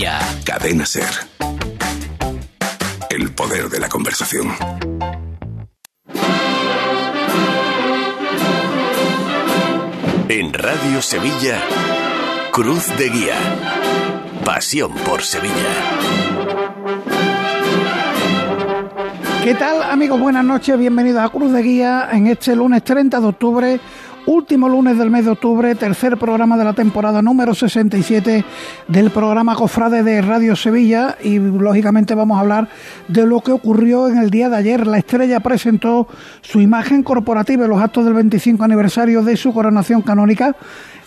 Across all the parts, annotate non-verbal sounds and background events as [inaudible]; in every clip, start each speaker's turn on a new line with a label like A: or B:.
A: Sevilla.
B: Cadena Ser. El poder de la conversación.
A: En Radio Sevilla, Cruz de Guía. Pasión por Sevilla.
C: ¿Qué tal amigos? Buenas noches, bienvenidos a Cruz de Guía en este lunes 30 de octubre Último lunes del mes de octubre, tercer programa de la temporada número 67 del programa Cofrade de Radio Sevilla y lógicamente vamos a hablar de lo que ocurrió en el día de ayer. La estrella presentó su imagen corporativa en los actos del 25 aniversario de su coronación canónica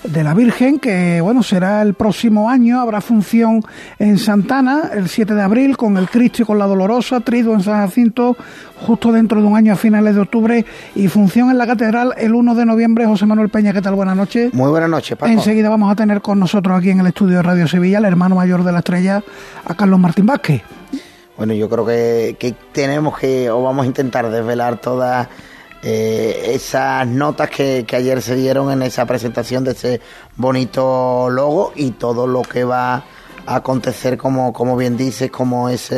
C: de la Virgen, que bueno, será el próximo año, habrá función en Santana el 7 de abril con el Cristo y con la Dolorosa, trido en San Jacinto, justo dentro de un año a finales de octubre, y función en la Catedral el 1 de noviembre. José Manuel Peña, ¿qué tal? Buenas noches.
D: Muy buenas noches, Paco.
C: Enseguida vamos a tener con nosotros aquí en el estudio de Radio Sevilla, el hermano mayor de la estrella, a Carlos Martín Vázquez.
D: Bueno, yo creo que, que tenemos que, o vamos a intentar desvelar todas eh, esas notas que, que, ayer se dieron en esa presentación de ese bonito logo y todo lo que va a acontecer, como, como bien dices, como esa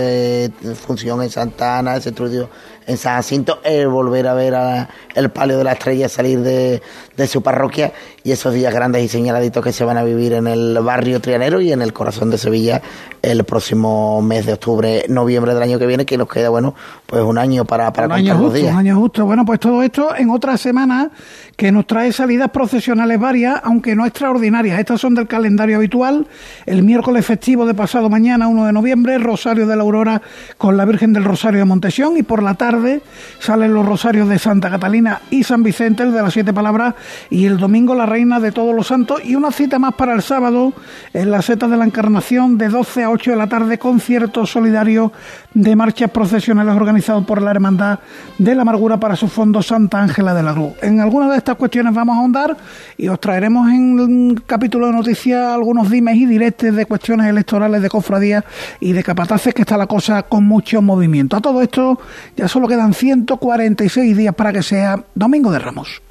D: función en Santana, ese estudio en San Jacinto, el volver a ver a el palio de la estrella salir de, de, su parroquia y esos días grandes y señaladitos que se van a vivir en el barrio Trianero y en el corazón de Sevilla el próximo mes de octubre, noviembre del año que viene, que nos queda, bueno, pues un año para, para
C: un año justo,
D: los días.
C: Un año justo. Bueno, pues todo esto en otra semana que nos trae salidas procesionales varias, aunque no extraordinarias. Estas son del calendario habitual. El miércoles festivo de pasado mañana, 1 de noviembre, Rosario de la Aurora con la Virgen del Rosario de Montesión y por la tarde salen los rosarios de Santa Catalina y San Vicente, el de las siete palabras, y el domingo la Reina de todos los santos y una cita más para el sábado en la Seta de la Encarnación de 12 a 8 de la tarde, concierto solidario de marchas procesionales organizado por la Hermandad de la Amargura para su fondo Santa Ángela de la Cruz. En algunas de estas cuestiones vamos a ahondar y os traeremos en un capítulo de noticias algunos dimes y directes de cuestiones electorales de cofradías y de capataces que está la cosa con mucho movimiento. A todo esto ya solo quedan 146 días para que sea Domingo de Ramos.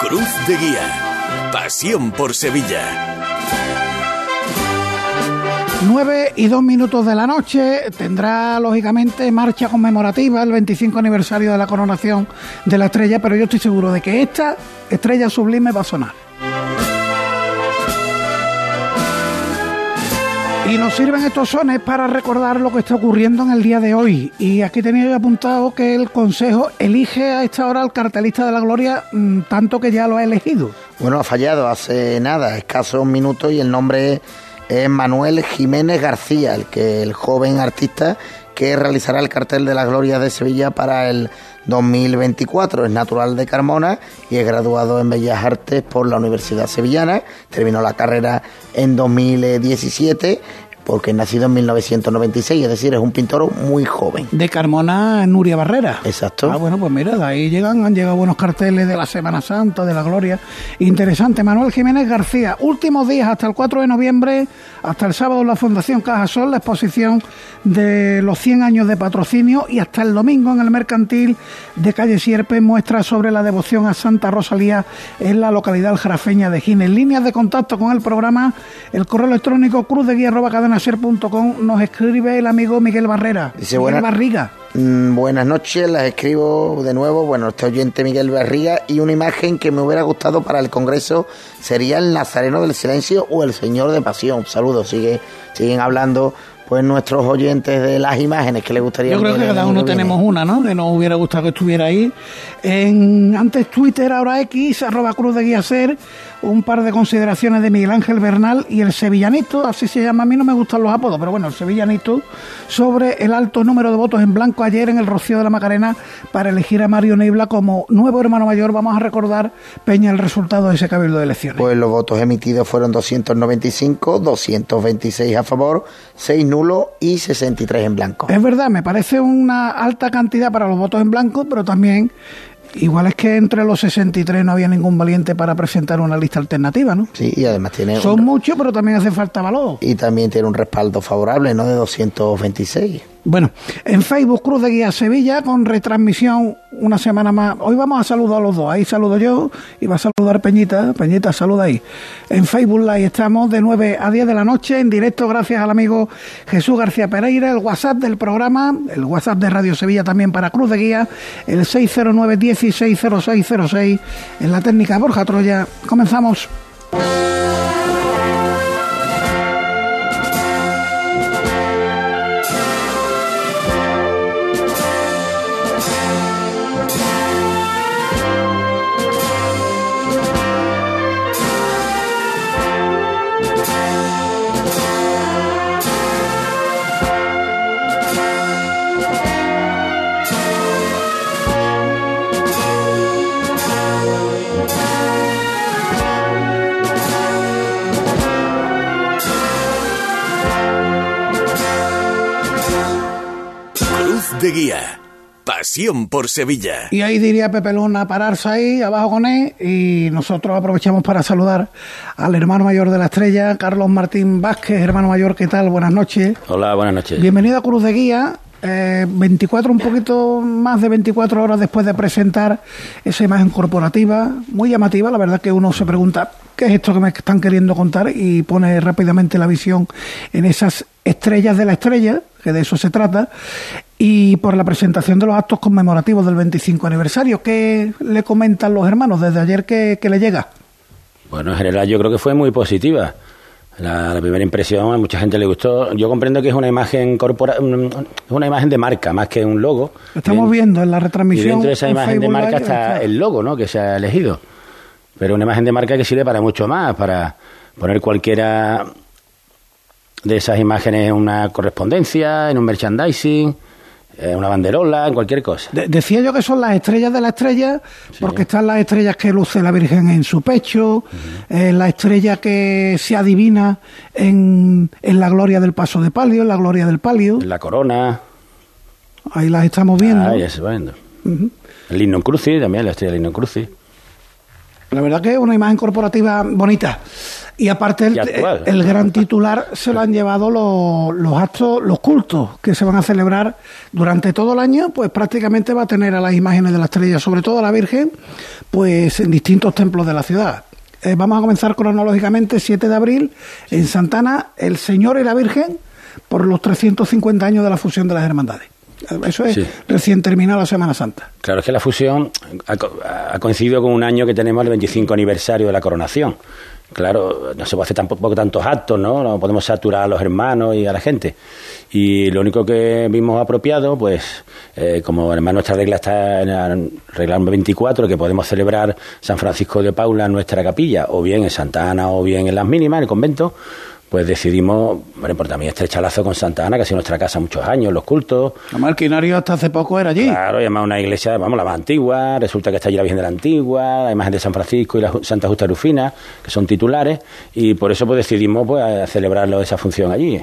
A: Cruz de Guía. Pasión por Sevilla.
C: 9 y 2 minutos de la noche tendrá lógicamente marcha conmemorativa el 25 aniversario de la coronación de la estrella, pero yo estoy seguro de que esta estrella sublime va a sonar. Y nos sirven estos sones para recordar lo que está ocurriendo en el día de hoy. Y aquí tenía apuntado que el Consejo elige a esta hora al cartelista de la Gloria, mmm, tanto que ya lo ha elegido.
D: Bueno, ha fallado hace nada, escasos minutos, y el nombre es Manuel Jiménez García, el que el joven artista que realizará el cartel de la Gloria de Sevilla para el 2024. Es natural de Carmona y es graduado en Bellas Artes por la Universidad Sevillana. Terminó la carrera en 2017 porque nacido en 1996, es decir, es un pintor muy joven.
C: De Carmona, Nuria Barrera.
D: Exacto.
C: Ah, bueno, pues mira, de ahí llegan, han llegado buenos carteles de la Semana Santa, de la Gloria. Interesante. Manuel Jiménez García, últimos días hasta el 4 de noviembre, hasta el sábado en la Fundación Cajasol, la exposición de los 100 años de patrocinio y hasta el domingo en el Mercantil de Calle Sierpe muestra sobre la devoción a Santa Rosalía en la localidad jarafeña de Gines. Líneas de contacto con el programa, el correo electrónico cruz de guía ser.com nos escribe el amigo Miguel Barrera.
D: Dice,
C: Miguel
D: buena,
C: Barriga.
D: Mm, buenas noches, las escribo de nuevo. Bueno, este oyente Miguel Barriga y una imagen que me hubiera gustado para el Congreso sería el Nazareno del Silencio o el Señor de Pasión. Saludos, sigue, siguen hablando pues nuestros oyentes de las imágenes que les gustaría
C: Yo creo que cada uno tenemos una, ¿no? Que nos hubiera gustado que estuviera ahí. En, antes Twitter, ahora X, arroba Cruz de Guía Ser, un par de consideraciones de Miguel Ángel Bernal y el Sevillanito, así se llama, a mí no me gustan los apodos, pero bueno, el Sevillanito, sobre el alto número de votos en blanco ayer en el Rocío de la Macarena para elegir a Mario Neibla como nuevo hermano mayor. Vamos a recordar, Peña, el resultado de ese cabildo de elecciones.
D: Pues los votos emitidos fueron 295, 226 a favor, 6 nulos y 63 en blanco.
C: Es verdad, me parece una alta cantidad para los votos en blanco, pero también Igual es que entre los 63 no había ningún valiente para presentar una lista alternativa, ¿no?
D: Sí, y además tiene...
C: Son un... muchos, pero también hace falta valor.
D: Y también tiene un respaldo favorable, ¿no? De 226.
C: Bueno, en Facebook Cruz de Guía Sevilla con retransmisión una semana más. Hoy vamos a saludar a los dos. Ahí saludo yo y va a saludar Peñita. Peñita, saluda ahí. En Facebook Live estamos de 9 a 10 de la noche en directo gracias al amigo Jesús García Pereira. El WhatsApp del programa, el WhatsApp de Radio Sevilla también para Cruz de Guía, el 609 160606 en la técnica Borja Troya. Comenzamos.
A: Pasión por Sevilla.
C: Y ahí diría Pepe Luna pararse ahí, abajo con él, y nosotros aprovechamos para saludar al hermano mayor de la estrella, Carlos Martín Vázquez, hermano mayor, ¿qué tal? Buenas noches.
E: Hola, buenas noches.
C: Bienvenido a Cruz de Guía. Eh, 24, un poquito más de 24 horas después de presentar esa imagen corporativa, muy llamativa, la verdad que uno se pregunta, ¿qué es esto que me están queriendo contar? Y pone rápidamente la visión en esas estrellas de la estrella, que de eso se trata, y por la presentación de los actos conmemorativos del 25 aniversario. ¿Qué le comentan los hermanos desde ayer que, que le llega?
E: Bueno, en general yo creo que fue muy positiva. La, la, primera impresión a mucha gente le gustó. Yo comprendo que es una imagen corpora, es una imagen de marca más que un logo.
C: Lo estamos viendo en la retransmisión.
E: Y dentro de esa
C: en
E: imagen de marca está el logo, ¿no? Que se ha elegido. Pero una imagen de marca que sirve para mucho más, para poner cualquiera de esas imágenes en una correspondencia, en un merchandising, una banderola, en cualquier cosa.
C: De- decía yo que son las estrellas de la estrella, porque están las estrellas que luce la Virgen en su pecho, eh, la estrella que se adivina en, en la gloria del paso de palio, en la gloria del palio.
E: La corona,
C: Ahí las estamos viendo.
E: ah, ya se va viendo. El Lignum Crucis, también la estrella Lignum Crucis.
C: La verdad que es una imagen corporativa bonita. Y aparte el,
E: Y actual.
C: el gran titular se lo han llevado los, los actos, los cultos que se van a celebrar durante todo el año, pues prácticamente va a tener a las imágenes de la estrella, sobre todo a la Virgen, pues en distintos templos de la ciudad. Eh, vamos a comenzar cronológicamente 7 de abril en Santana, el Señor y la Virgen por los 350 años de la fusión de las hermandades. Eso es
E: Sí.
C: recién terminada la Semana Santa.
E: Claro, es que la fusión ha, ha coincidido con un año que tenemos el 25 aniversario de la coronación. Claro, no se puede hacer tampoco tantos actos, ¿no? No podemos saturar a los hermanos y a la gente. Y lo único que vimos apropiado, pues, eh, como además nuestra regla está en la regla 24, que podemos celebrar San Francisco de Paula en nuestra capilla, o bien en Santa Ana, o bien en las mínimas, en el convento, pues decidimos, bueno, por también estrecha lazo con Santa Ana, que ha sido nuestra casa muchos años, los cultos,
C: Además, el quinario hasta hace poco era allí.
E: Claro, y además una iglesia, vamos, la más antigua, resulta que está allí la Virgen de la Antigua, la imagen de San Francisco y la Santa Justa Rufina, que son titulares, y por eso pues decidimos pues a celebrarlo esa función allí.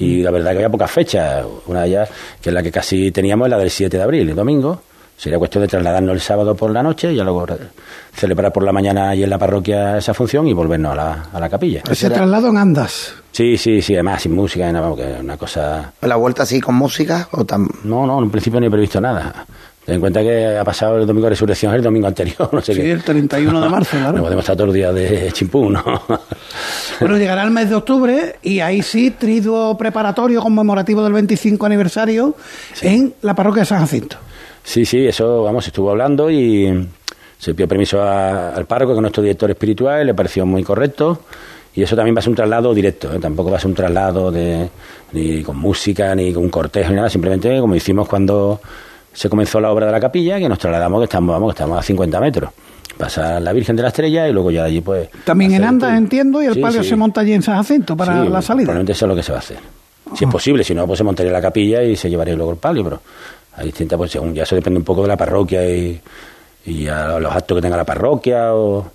E: Y la verdad que había pocas fechas, una de ellas, que es la que casi teníamos, es la del 7 de abril, el domingo. Sería cuestión de trasladarnos el sábado por la noche y ya luego celebrar por la mañana allí en la parroquia esa función y volvernos a la, a la capilla.
C: Ese traslado en andas.
E: Sí, sí, sí, además sin música, nada, vamos, que es una cosa
D: ¿La vuelta así con música o tan...
E: No, no, en principio no he previsto nada. Ten en cuenta que ha pasado el domingo de resurrección el domingo anterior, [laughs] no sé
C: Sí,
E: qué.
C: el 31 de marzo, claro.
E: No podemos estar todos los días de chimpú, ¿no? [laughs]
C: Bueno, llegará el mes de octubre y ahí sí, triduo preparatorio conmemorativo del 25 aniversario en la parroquia de San Jacinto.
E: Sí, sí, eso, vamos, estuvo hablando y se pidió permiso a- al párroco, que es nuestro director espiritual, le pareció muy correcto. Y eso también va a ser un traslado directo, ¿eh? tampoco va a ser un traslado de, ni con música, ni con un cortejo, ni nada, simplemente como hicimos cuando se comenzó la obra de la capilla, que nos trasladamos, que estamos, vamos, que estamos a 50 metros. Pasa la Virgen de la Estrella y luego ya allí pues...
C: También en Andas, entiendo, y el
E: Sí,
C: palio
E: sí.
C: se monta allí en San Jacinto para
E: Sí,
C: la salida.
E: Probablemente eso es lo que se va a hacer. Si es posible, si no, pues se montaría la capilla y se llevaría luego el palio, pero hay distintas, pues según ya eso depende un poco de la parroquia y, y a los actos que tenga la parroquia o,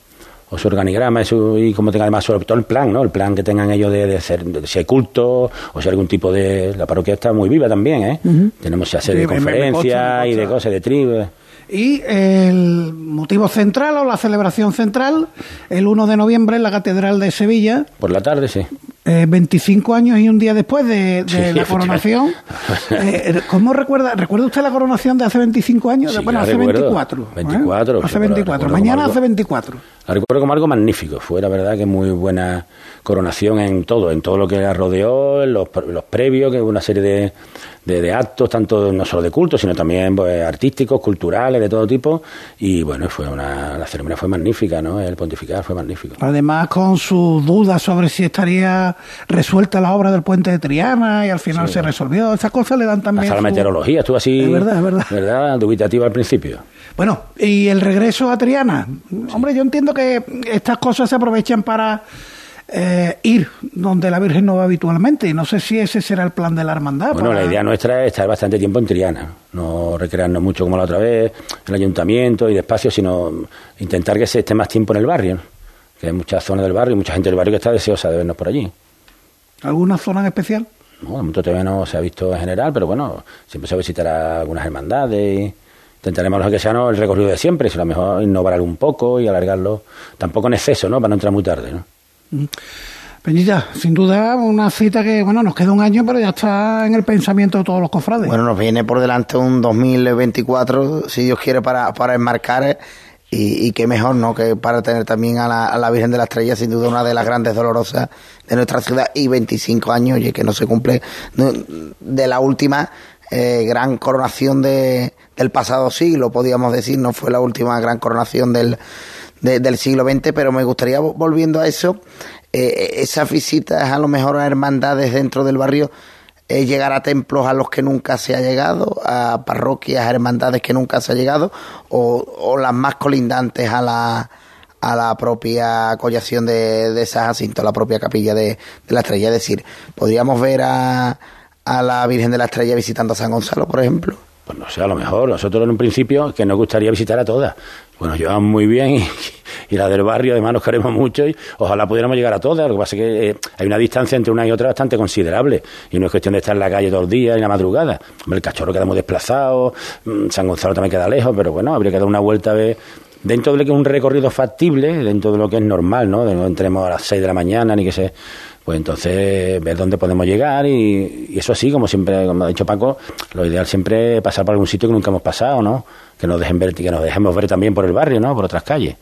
E: o su organigrama y, su- y como tenga además sobre todo el plan, ¿no? El plan que tengan ellos de, de hacer, de si hay culto o si hay algún tipo de... La parroquia está muy viva también, ¿eh? Tenemos ya serie de
C: me- me- me
E: conferencias y de cosas, de tribus.
C: Y el motivo central o la celebración central, el 1 de noviembre en la Catedral de Sevilla,
E: Por la tarde, sí.
C: Eh, 25 años y un día después de, de
E: Sí,
C: la coronación. Eh, ¿Cómo recuerda? ¿Recuerda usted la coronación de hace 25 años?
E: Sí,
C: bueno, hace
E: recuerdo.
C: 24. ¿eh?
E: 24,
C: Hace
E: sí, pero la
C: 24.
E: recuerdo
C: Mañana
E: algo-
C: hace 24.
E: La recuerdo como algo magnífico. Fue la verdad que muy buena coronación en todo, en todo lo que la rodeó, en los, los previos, que hubo una serie de, de- de actos, tanto no solo de culto, sino también pues, artísticos, culturales, de todo tipo. Y bueno, fue una, la ceremonia fue magnífica, ¿no? El pontificar fue magnífico.
C: Además, con sus dudas sobre si estaría resuelta la obra del puente de Triana y al final se resolvió. Esas cosas le dan también.
E: Hasta la meteorología estuvo así,
C: Es verdad, es verdad.
E: ¿verdad? Dubitativa al principio.
C: Bueno, y el regreso a Triana. Hombre, yo entiendo que estas cosas se aprovechan para eh, ir donde la Virgen no va habitualmente. Y no sé si ese será el plan de la hermandad.
E: Bueno,
C: para-
E: la idea nuestra es estar bastante tiempo en Triana, no recrearnos mucho como la otra vez, en el ayuntamiento y despacio, sino intentar que se esté más tiempo en el barrio, ¿no? que hay muchas zonas del barrio, mucha gente del barrio que está deseosa de vernos por allí.
C: ¿Alguna zona en especial?
E: ¿no? De momento todavía no se ha visto en general, pero bueno, siempre se visitará algunas hermandades. y Intentaremos lo que sea no el recorrido de siempre, sino a lo mejor innovar un poco y alargarlo, tampoco en exceso, ¿no? Para no entrar muy tarde, ¿no?
C: Peñita, sin duda una cita que, bueno, nos queda un año, pero ya está en el pensamiento de todos los cofrades.
D: Bueno, nos viene por delante un 2024, si Dios quiere, para, para enmarcar. Y, qué mejor, ¿no? Que para tener también a la, a la Virgen de la Estrella, sin duda una de las grandes dolorosas de nuestra ciudad. Y 25 años, oye, que no se cumple de la última eh, gran coronación de, del pasado siglo, podríamos decir. No fue la última gran coronación del, de- del siglo XX, pero me gustaría, vo- volviendo a eso, eh, esas visitas a lo mejor a hermandades dentro del barrio eh, llegar a templos a los que nunca se ha llegado, a parroquias, a hermandades que nunca se ha llegado, o, o las más colindantes a la, a la propia collación de, de San Jacinto, la propia capilla de, de la estrella. Es decir, podríamos ver a, a la Virgen de la Estrella visitando a San Gonzalo, por ejemplo.
E: Pues no sé, a lo mejor. Nosotros en un principio que nos gustaría visitar a todas. Bueno, llevamos muy bien y, [laughs] las del barrio además nos queremos mucho y ojalá pudiéramos llegar a todas. Lo que pasa es que eh, hay una distancia entre una y otra bastante considerable y no es cuestión de estar en la calle todos los días y en la madrugada. El cachorro queda muy desplazado, mm, San Gonzalo también queda lejos, pero bueno, habría que dar una vuelta a ver dentro de lo que es un recorrido factible, dentro de lo que es normal, ¿no? De no entremos a las 6 de la mañana ni que se... Pues entonces ver dónde podemos llegar y, eso sí, como siempre, como ha dicho Paco, lo ideal siempre es pasar por algún sitio que nunca hemos pasado, ¿no? Que nos dejen ver, que nos dejemos ver también por el barrio, ¿no? Por otras calles.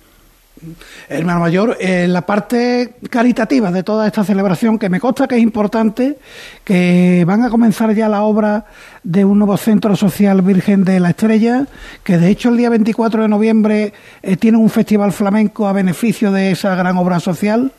C: Hermano Mayor, eh, la parte caritativa de toda esta celebración, que me consta que es importante, que van a comenzar ya la obra de un nuevo centro social Virgen de la Estrella, que de hecho el día 24 de noviembre eh, tiene un festival flamenco a beneficio de esa gran obra social.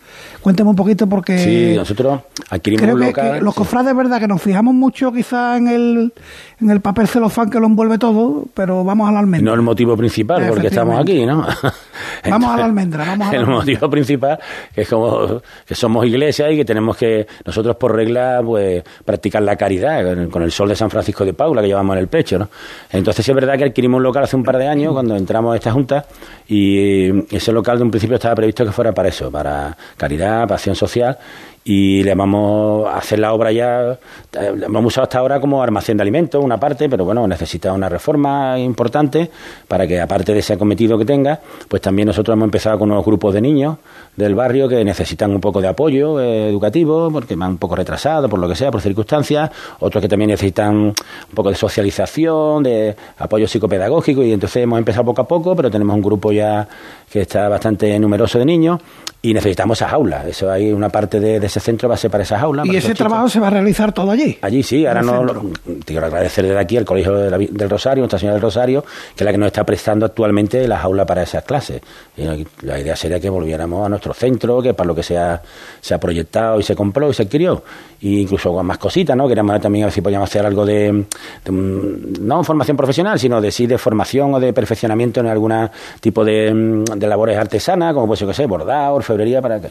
C: Cuénteme un poquito porque...
E: sí, nosotros adquirimos
C: Creo
E: un
C: que,
E: local.
C: que los
E: sí.
C: cofrades, verdad, que nos fijamos mucho quizá en el, en el papel celofán que lo envuelve todo, pero vamos a la almendra.
E: No el motivo principal, porque estamos aquí, ¿no? [laughs] [laughs]
C: Vamos a la almendra, vamos a la
E: El
C: almendra.
E: motivo principal que es como que somos iglesia y que tenemos que nosotros por regla pues practicar la caridad con el sol de San Francisco de Paula que llevamos en el pecho, ¿no? Entonces sí es verdad que adquirimos un local hace un par de años cuando entramos a esta junta y ese local de un principio estaba previsto que fuera para eso, para caridad, para acción social y le vamos a hacer la obra ya, eh, lo hemos usado hasta ahora como almacén de alimentos, una parte, pero bueno, necesita una reforma importante para que aparte de ese acometido que tenga, pues también nosotros hemos empezado con unos grupos de niños del barrio que necesitan un poco de apoyo eh, educativo, porque van un poco retrasados, por lo que sea, por circunstancias, otros que también necesitan un poco de socialización, de apoyo psicopedagógico, y entonces hemos empezado poco a poco, pero tenemos un grupo ya que está bastante numeroso de niños y necesitamos esas aulas. Eso hay una parte de, de ese centro va a ser para esas aulas.
C: Y ese trabajo se va a realizar todo allí.
E: Allí sí, ahora no.
C: centro.
E: Te quiero agradecer desde aquí al Colegio de la del Rosario, Nuestra Señora del Rosario, que es la que nos está prestando actualmente las aulas para esas clases. Y la idea sería que volviéramos a nuestro centro, que para lo que se ha, se ha proyectado y se compró y se adquirió. E incluso con más cositas, ¿no? Queríamos también a ver si podíamos hacer algo de, de no formación profesional, sino de sí de formación o de perfeccionamiento en algún tipo de, mm, de labores artesanas, como pues yo que sé, bordado, orfebrería, para que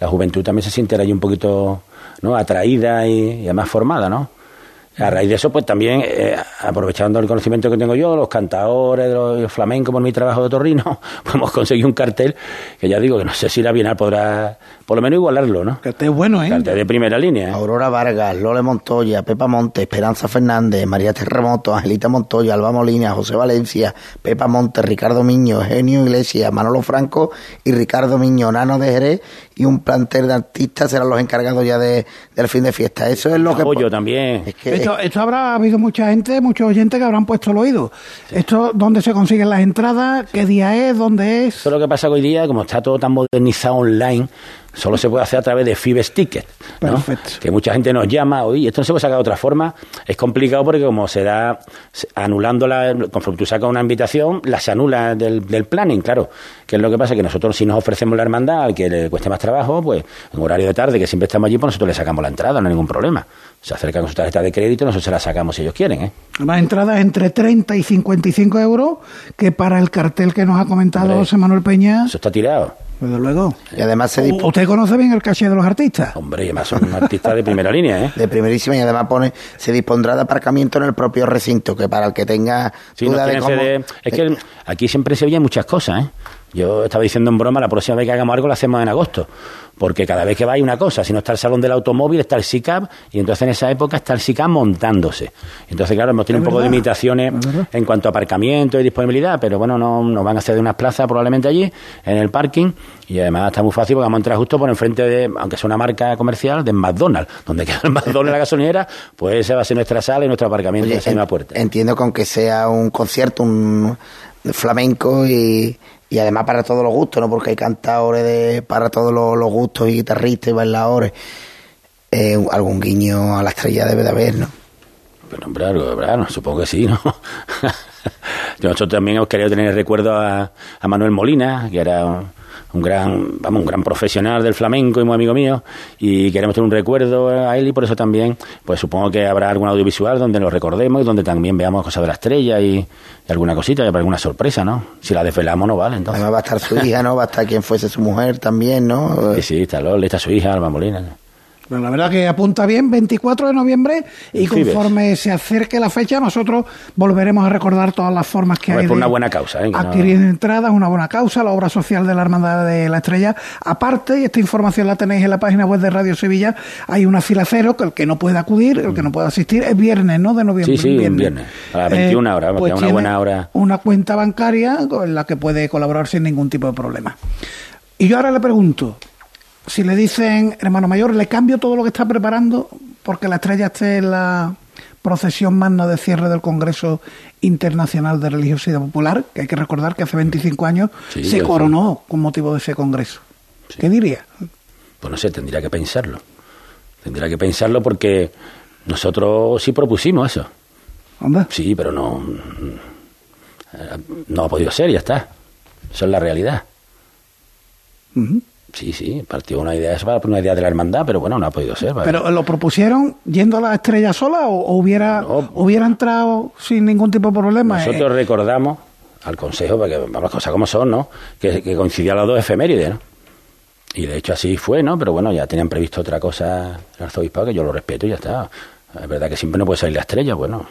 E: la juventud también se sintiera ahí un poquito atraída y, y además formada, ¿no? A raíz de eso, pues también, eh, aprovechando el conocimiento que tengo yo, los cantadores, los flamencos por mi trabajo de torrino, pues [laughs] hemos conseguido un cartel que ya digo que no sé si la Bienal podrá por lo menos igualarlo, ¿no?
C: Cartel bueno, ¿eh?
E: Cartel de primera línea. ¿eh?
D: Aurora Vargas, Lole Montoya, Pepa Monte, Esperanza Fernández, María Terremoto, Angelita Montoya, Alba Molina, José Valencia, Pepa Monte, Ricardo Miño, Eugenio Iglesias, Manolo Franco y Ricardo Miño, Nano de Jerez y un plantel de artistas serán los encargados ya de, del fin de fiesta. Eso es lo que...
E: Apoyo también.
D: Es que,
C: Esto, esto habrá habido mucha gente, muchos oyentes que habrán puesto el oído. Esto, ¿dónde se consiguen las entradas? ¿Qué día es? ¿Dónde es?
E: Eso es lo que pasa que hoy día, como está todo tan modernizado online, solo se puede hacer a través de Fibes Ticket. ¿no?
C: Perfecto.
E: Que mucha gente nos llama, oye, esto no se puede sacar de otra forma. Es complicado porque como se da, se- anulando la, conforme tú sacas una invitación, las anula del, del planning, claro. Que es lo que pasa que nosotros si nos ofrecemos la hermandad al que le cueste más trabajo, pues en horario de tarde, que siempre estamos allí, pues nosotros le sacamos la entrada, no hay ningún problema. Se acerca con su tarjeta de crédito y nosotros se la sacamos si ellos quieren, ¿eh?
C: Las entradas entre 30 y 55 euros, que para el cartel que nos ha comentado
E: Hombre.
C: José Manuel Peña,
E: Eso está tirado.
C: Desde luego.
D: y además se
C: ¿Usted conoce bien el caché de los artistas?
E: Hombre, y además son artistas de primera [laughs] línea, ¿eh?
D: de primerísima y además pone se dispondrá de aparcamiento en el propio recinto que para el que tenga
E: Sí, no
D: duda de
E: tienen
D: cómo
E: Es que aquí siempre se oyen muchas cosas, ¿eh? Yo estaba diciendo en broma, la próxima vez que hagamos algo lo hacemos en agosto. Porque cada vez que va hay una cosa. Si no está el salón del automóvil, está el SICAP. Y entonces en esa época está el SICAP montándose. Entonces, claro, hemos tenido un poco de limitaciones en cuanto a aparcamiento y disponibilidad. Pero bueno, no, nos van a hacer unas plazas probablemente allí, en el parking. Y además está muy fácil porque vamos a entrar justo por enfrente de, aunque sea una marca comercial, de McDonald's. Donde queda el McDonald's la gasolinera, pues esa va a ser nuestra sala y nuestro aparcamiento
D: Oye,
E: en esa misma
D: en-
E: puerta.
D: entiendo que aunque sea un concierto un flamenco y, y además para todos los gustos no porque hay cantadores de, para todos los, gustos y guitarristas y bailadores. Eh, algún guiño a la estrella debe de haber no
E: Pero hombre, algo, supongo que sí, ¿no? [laughs] Nosotros también hemos querido tener el recuerdo a Manuel Molina, que era un gran, vamos, un gran profesional del flamenco y muy amigo mío, y queremos tener un recuerdo a él y por eso también, pues supongo que habrá algún audiovisual donde lo recordemos y donde también veamos cosas de la estrella y, y alguna cosita, y habrá alguna sorpresa, ¿no? Si la desvelamos no vale, entonces.
D: además va a estar su hija no va a estar quien fuese su mujer también no
E: Sí, sí, está Loli, está su hija, Alba Molina.
C: Pero la verdad que apunta bien, 24 de noviembre, y conforme se acerque la fecha, nosotros volveremos a recordar todas las formas que
E: Hombre,
C: hay
E: por
C: de
E: una buena causa, ¿eh? No-
C: adquirir entradas, una buena causa, la obra social de la Hermandad de la Estrella. Aparte, y esta información la tenéis en la página web de Radio Sevilla, hay una fila cero, que el que no puede acudir, el que no puede asistir, es viernes, ¿no? De noviembre.
E: Sí, sí, un viernes, a las 21 horas, porque es una buena hora.
C: Una cuenta bancaria con la que puede colaborar sin ningún tipo de problema. Y yo ahora le pregunto, si le dicen, hermano mayor, le cambio todo lo que está preparando porque la estrella esté en la procesión magna de cierre del Congreso Internacional de Religiosidad Popular, que hay que recordar que hace 25 años
E: Sí,
C: se
E: sé.
C: coronó con motivo de ese Congreso. ¿Qué diría?
E: Pues no sé, tendría que pensarlo. Tendría que pensarlo porque nosotros sí propusimos eso.
C: Anda.
E: Sí, pero no. eh, No ha podido ser, ya está. Eso es la realidad.
C: Ujú.
E: Sí, sí, partió una idea, una idea de la hermandad, pero bueno, no ha podido ser. ¿vale?
C: Pero lo propusieron yendo a la estrella sola o, o hubiera
E: No.
C: hubiera entrado sin ningún tipo de problema.
E: Nosotros
C: Eh,
E: recordamos al Consejo, porque vamos, las cosas como son, ¿no? Que, que coincidían las dos efemérides, ¿no? Y de hecho así fue, ¿no? Pero bueno, ya tenían previsto otra cosa el arzobispado, que yo lo respeto y ya está. Es verdad que siempre no puede salir la estrella, bueno.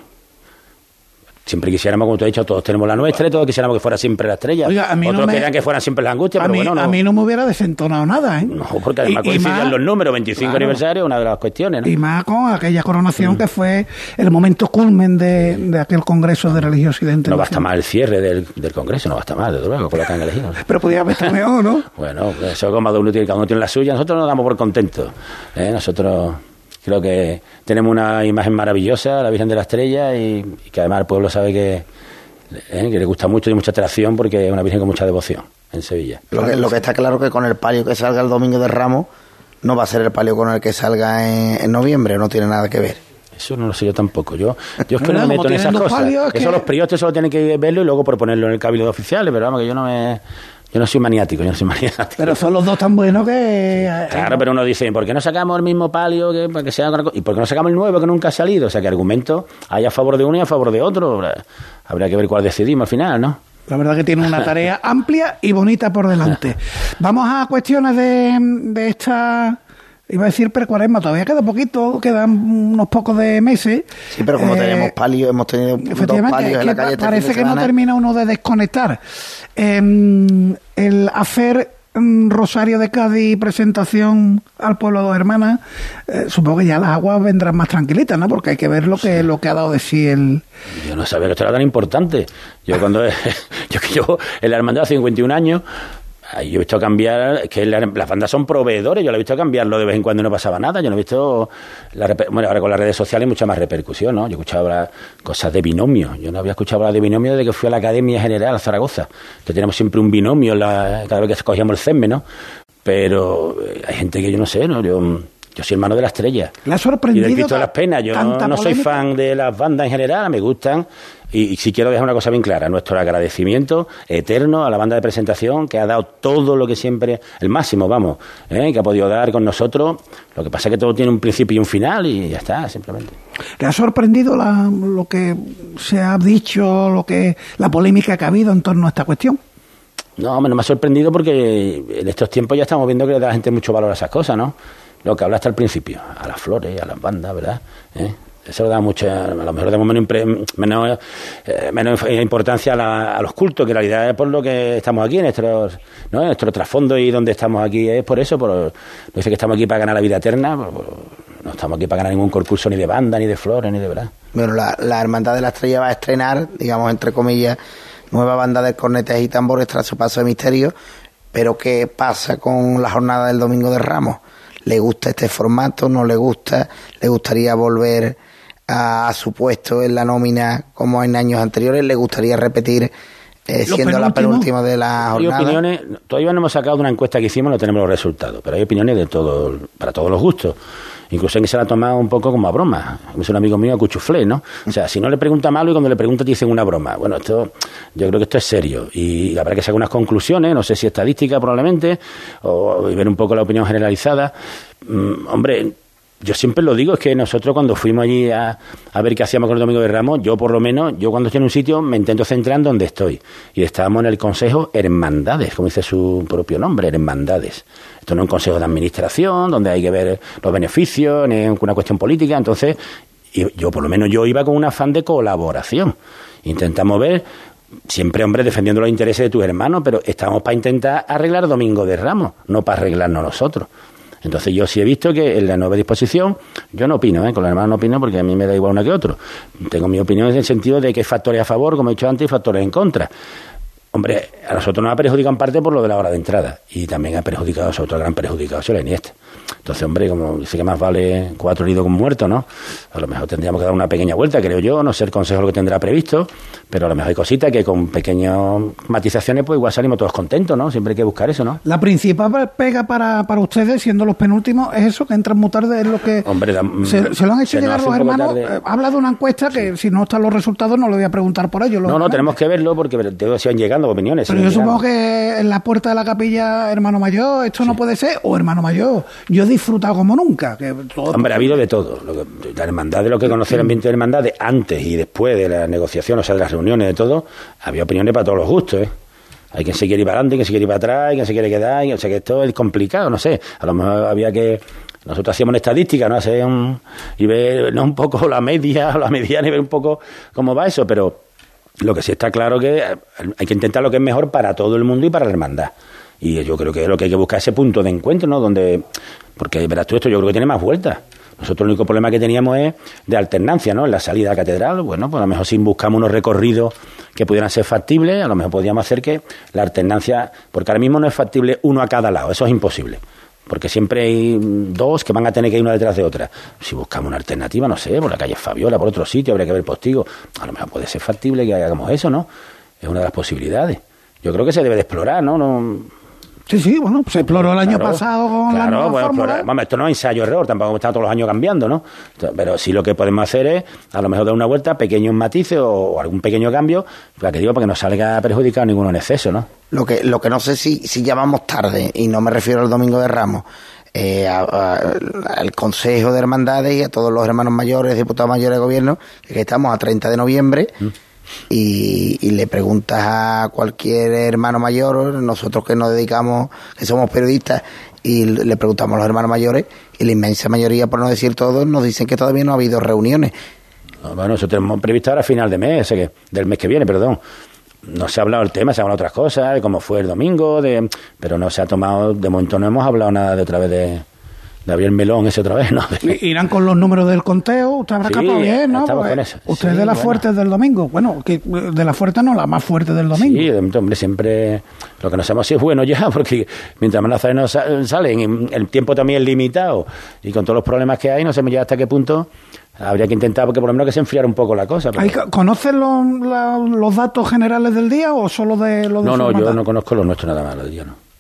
E: Siempre quisiéramos, como te he dicho, todos tenemos la nuestra y todos quisiéramos que fuera siempre la estrella.
C: Oiga, a mí no
E: Otros
C: me-
E: querían que fueran siempre las angustias,
C: a,
E: pero
C: mí,
E: bueno, no.
C: a mí no me hubiera desentonado nada, ¿eh?
E: No, porque además coincidían
C: más-
E: los números, 25
C: claro.
E: aniversario, una de las cuestiones, ¿no?
C: Y más con aquella
E: Mm.
C: coronación que fue el momento culmen de, de aquel Congreso de Religiosidad
E: No
C: Internacional.
E: basta más el cierre del, del Congreso, no basta más, desde luego, con lo que han elegido. [laughs]
C: Pero podía haber estado mejor, ¿no?
E: Bueno, pues eso como uno tiene, cada uno tiene la suya, nosotros nos damos por contentos. ¿eh? Nosotros creo que tenemos una imagen maravillosa, la Virgen de la Estrella, y, y que además el pueblo sabe que, ¿eh? que le gusta mucho y mucha atracción porque es una Virgen con mucha devoción en Sevilla.
D: Lo que, lo que está claro que con el palio que salga el domingo de Ramos no va a ser el palio con el que salga en, en noviembre, no tiene nada que ver.
E: Eso no lo sé yo tampoco. Yo, yo es que no me meto en esas cosas.
C: palios, es
E: Eso
C: que-
E: los priostes solo tienen que verlo y luego proponerlo en el cabildo de oficiales, pero vamos, que yo no me... Yo no soy maniático, yo no soy [laughs] maniático.
C: Pero son los dos tan buenos que... eh,
E: Claro, pero uno dice, ¿por qué no sacamos el mismo palio que, para que sea? ¿Y por qué no sacamos el nuevo que nunca ha salido? O sea, que argumento hay a favor de uno y a favor de otro. Habrá que ver cuál decidimos al final, ¿no?
C: La verdad que tiene una tarea [laughs] amplia y bonita por delante. [laughs] Vamos a cuestiones de, de esta iba a decir precuaresma, todavía queda poquito, quedan unos pocos de meses.
D: Sí, pero como
C: Eh,
D: tenemos palio, hemos tenido dos
C: Efectivamente,
D: palios en la
C: que
D: calle. este
C: parece que no termina uno de desconectar. Em, el hacer mm, Rosario de Cádiz presentación al pueblo de dos hermanas, eh, supongo que ya las aguas vendrán más tranquilitas, ¿no? Porque hay que ver lo que lo que ha dado de sí el...
E: Yo no sabía que esto era tan importante. Yo cuando [laughs] yo que yo en la hermandad hace 51 años, yo he visto cambiar, que la- las bandas son proveedores, yo lo he visto cambiarlo de vez en cuando y no pasaba nada, yo no he visto, la bueno, ahora con las redes sociales hay mucha más repercusión, ¿no? Yo escuchaba hablar cosas de binomio, yo no había escuchado hablar de binomio desde que fui a la Academia General a Zaragoza, que tenemos siempre un binomio la- cada vez que escogíamos el CESME, ¿no? Pero eh, hay gente que yo no sé, ¿no? Yo, yo soy hermano de la estrella.
C: Le ha
E: Y
C: sorprendido
E: del Cristo de las Penas, yo no, no soy fan de las bandas en general, me gustan. Y, y sí quiero dejar una cosa bien clara, nuestro agradecimiento eterno a la banda de presentación que ha dado todo lo que siempre, el máximo, vamos, ¿eh? que ha podido dar con nosotros. Lo que pasa es que todo tiene un principio y un final y ya está, simplemente.
C: ¿Le ha sorprendido la- lo que se ha dicho, lo que la polémica que ha habido en torno a esta cuestión?
E: No, hombre, no me ha sorprendido porque en estos tiempos ya estamos viendo que le da la gente mucho valor a esas cosas, ¿no? Lo que habla hasta el principio, a las flores, a las bandas, ¿verdad? ¿Eh? Eso da mucha, a lo mejor damos menos, menos, eh, menos importancia a, la- a los cultos, que en realidad es por lo que estamos aquí, en nuestros, ¿no? en nuestro trasfondo y donde estamos aquí es por eso, por, no dice que estamos aquí para ganar la vida eterna, por- no estamos aquí para ganar ningún concurso ni de banda, ni de flores, ni de verdad.
D: Bueno, la, la Hermandad de la Estrella va a estrenar, digamos, entre comillas, nueva banda de cornetas y tambores tras su paso de misterio. Pero ¿qué pasa con la jornada del Domingo de Ramos? ¿Le gusta este formato? ¿No le gusta? ¿Le gustaría volver a, a su puesto en la nómina como en años anteriores? ¿Le gustaría repetir eh, siendo la penúltima de la
E: Hay
D: jornada?
E: opiniones, todavía no hemos sacado una encuesta que hicimos, no tenemos los resultados, pero hay opiniones de todo, para todos los gustos. Incluso en que se la ha tomado un poco como a broma. Es un amigo mío, cuchuflé, ¿no? O sea, si no le pregunta malo y cuando le pregunta te dicen una broma. Bueno, esto, yo creo que esto es serio. Y habrá que sacar unas conclusiones, no sé si estadística probablemente, o, y ver un poco la opinión generalizada. Mm, hombre, yo siempre lo digo, es que nosotros cuando fuimos allí a, a ver qué hacíamos con el Domingo de Ramos, yo por lo menos, yo cuando estoy en un sitio me intento centrar en donde estoy. Y estábamos en el Consejo Hermandades, como dice su propio nombre, Hermandades. Esto no es un consejo de administración, donde hay que ver los beneficios, ni una cuestión política. Entonces, yo por lo menos yo iba con un afán de colaboración. Intentamos ver, siempre, hombre, defendiendo los intereses de tus hermanos, pero estamos para intentar arreglar Domingo de Ramos, no para arreglarnos nosotros. Entonces yo sí he visto que en la nueva disposición, yo no opino, ¿eh? con los hermanos no opino porque a mí me da igual uno que otro. Tengo mi opinión en el sentido de que factores a favor, como he dicho antes, y factores en contra. Hombre, a nosotros nos ha perjudicado en parte por lo de la hora de entrada y también ha perjudicado, sobre todo gran perjudicado, sido la Iniesta. Entonces, hombre, como dice que más vale cuatro heridos un muerto, ¿no? A lo mejor tendríamos que dar una pequeña vuelta, creo yo, no sé el consejo lo que tendrá previsto, pero a lo mejor hay cositas que con pequeñas matizaciones, pues igual salimos todos contentos, ¿no? Siempre hay que buscar eso, ¿no?
C: La principal pega para, para ustedes, siendo los penúltimos, es eso, que entran muy tarde, es lo que...
E: Hombre,
C: se, se lo han hecho llegar los hermanos. eh, habla de una encuesta que si no están los resultados no le voy a preguntar por ello.
E: No, no, tenemos que verlo porque te siguen llegando opiniones.
C: Pero yo supongo que en la puerta de la capilla, hermano mayor, esto no puede ser, o hermano mayor, yo he disfrutado como nunca. Que todo-
E: Hombre, ha habido de todo. Lo que- la hermandad de lo que conoce el ambiente de hermandad de antes y después de la negociación, o sea, de las reuniones, de todo, había opiniones para todos los gustos, ¿eh? Hay quien se quiere ir para adelante, quien se quiere ir para atrás, hay quien se quiere quedar, o sea que esto es complicado, no sé. A lo mejor había que. Nosotros hacíamos una estadística, ¿no? Hacer un, y ver no un poco la media, [laughs] la mediana y ver un poco cómo va eso, pero lo que sí está claro que hay que intentar lo que es mejor para todo el mundo y para la hermandad. Y yo creo que es lo que hay que buscar ese punto de encuentro, ¿no? Donde, porque verás tú esto, yo creo que tiene más vueltas. Nosotros el único problema que teníamos es de alternancia, ¿no? En la salida a catedral, bueno, pues a lo mejor si buscamos unos recorridos que pudieran ser factibles, a lo mejor podríamos hacer que la alternancia, porque ahora mismo no es factible uno a cada lado, eso es imposible. Porque siempre hay dos que van a tener que ir una detrás de otra. Si buscamos una alternativa, no sé, por la calle Fabiola, por otro sitio, habría que ver postigo. A lo mejor puede ser factible que hagamos eso, ¿no? Es una de las posibilidades. Yo creo que se debe de explorar, ¿no? no
C: Sí, sí, bueno, se exploró el año
E: Claro,
C: pasado con la
E: claro,
C: nueva
E: bueno, explorar- vamos, esto no es ensayo-error, tampoco está todos los años cambiando, ¿no? Pero sí lo que podemos hacer es, a lo mejor dar una vuelta, pequeños matices o, o algún pequeño cambio, para que digo, para que no salga perjudicado ninguno en exceso, ¿no?
D: Lo que, lo que no sé si, si llamamos tarde, y no me refiero al Domingo de Ramos, eh, a- a- al Consejo de Hermandades y a todos los hermanos mayores, diputados mayores de gobierno, que estamos a 30 de noviembre, y, y le preguntas a cualquier hermano mayor, nosotros que nos dedicamos, que somos periodistas, y le preguntamos a los hermanos mayores y la inmensa mayoría, por no decir todos, nos dicen que todavía no ha habido reuniones.
E: Bueno, nosotros tenemos previsto ahora a final de mes, que, del mes que viene, perdón. No se ha hablado del tema, se ha hablado otras cosas, de cómo fue el domingo, de, pero no se ha tomado, de momento no hemos hablado nada de otra vez de, Gabriel Melón ese otra vez, ¿no? [laughs]
C: Irán con los números del conteo, usted habrá capado bien, ¿no?
E: Pues, con eso.
C: Usted es de las fuertes del domingo, bueno, que de la fuerte no, la más fuerte del domingo.
E: Sí, hombre, siempre lo que no sabemos si es bueno ya, [laughs] porque mientras más nazarenos salen, el tiempo también es limitado y con todos los problemas que hay, no sé ya hasta qué punto habría que intentar, porque por lo menos que se enfriara un poco la cosa.
C: ¿Conoces los, los datos generales del día o solo de los de
E: No, no, yo no conozco los nuestros nada más, los día no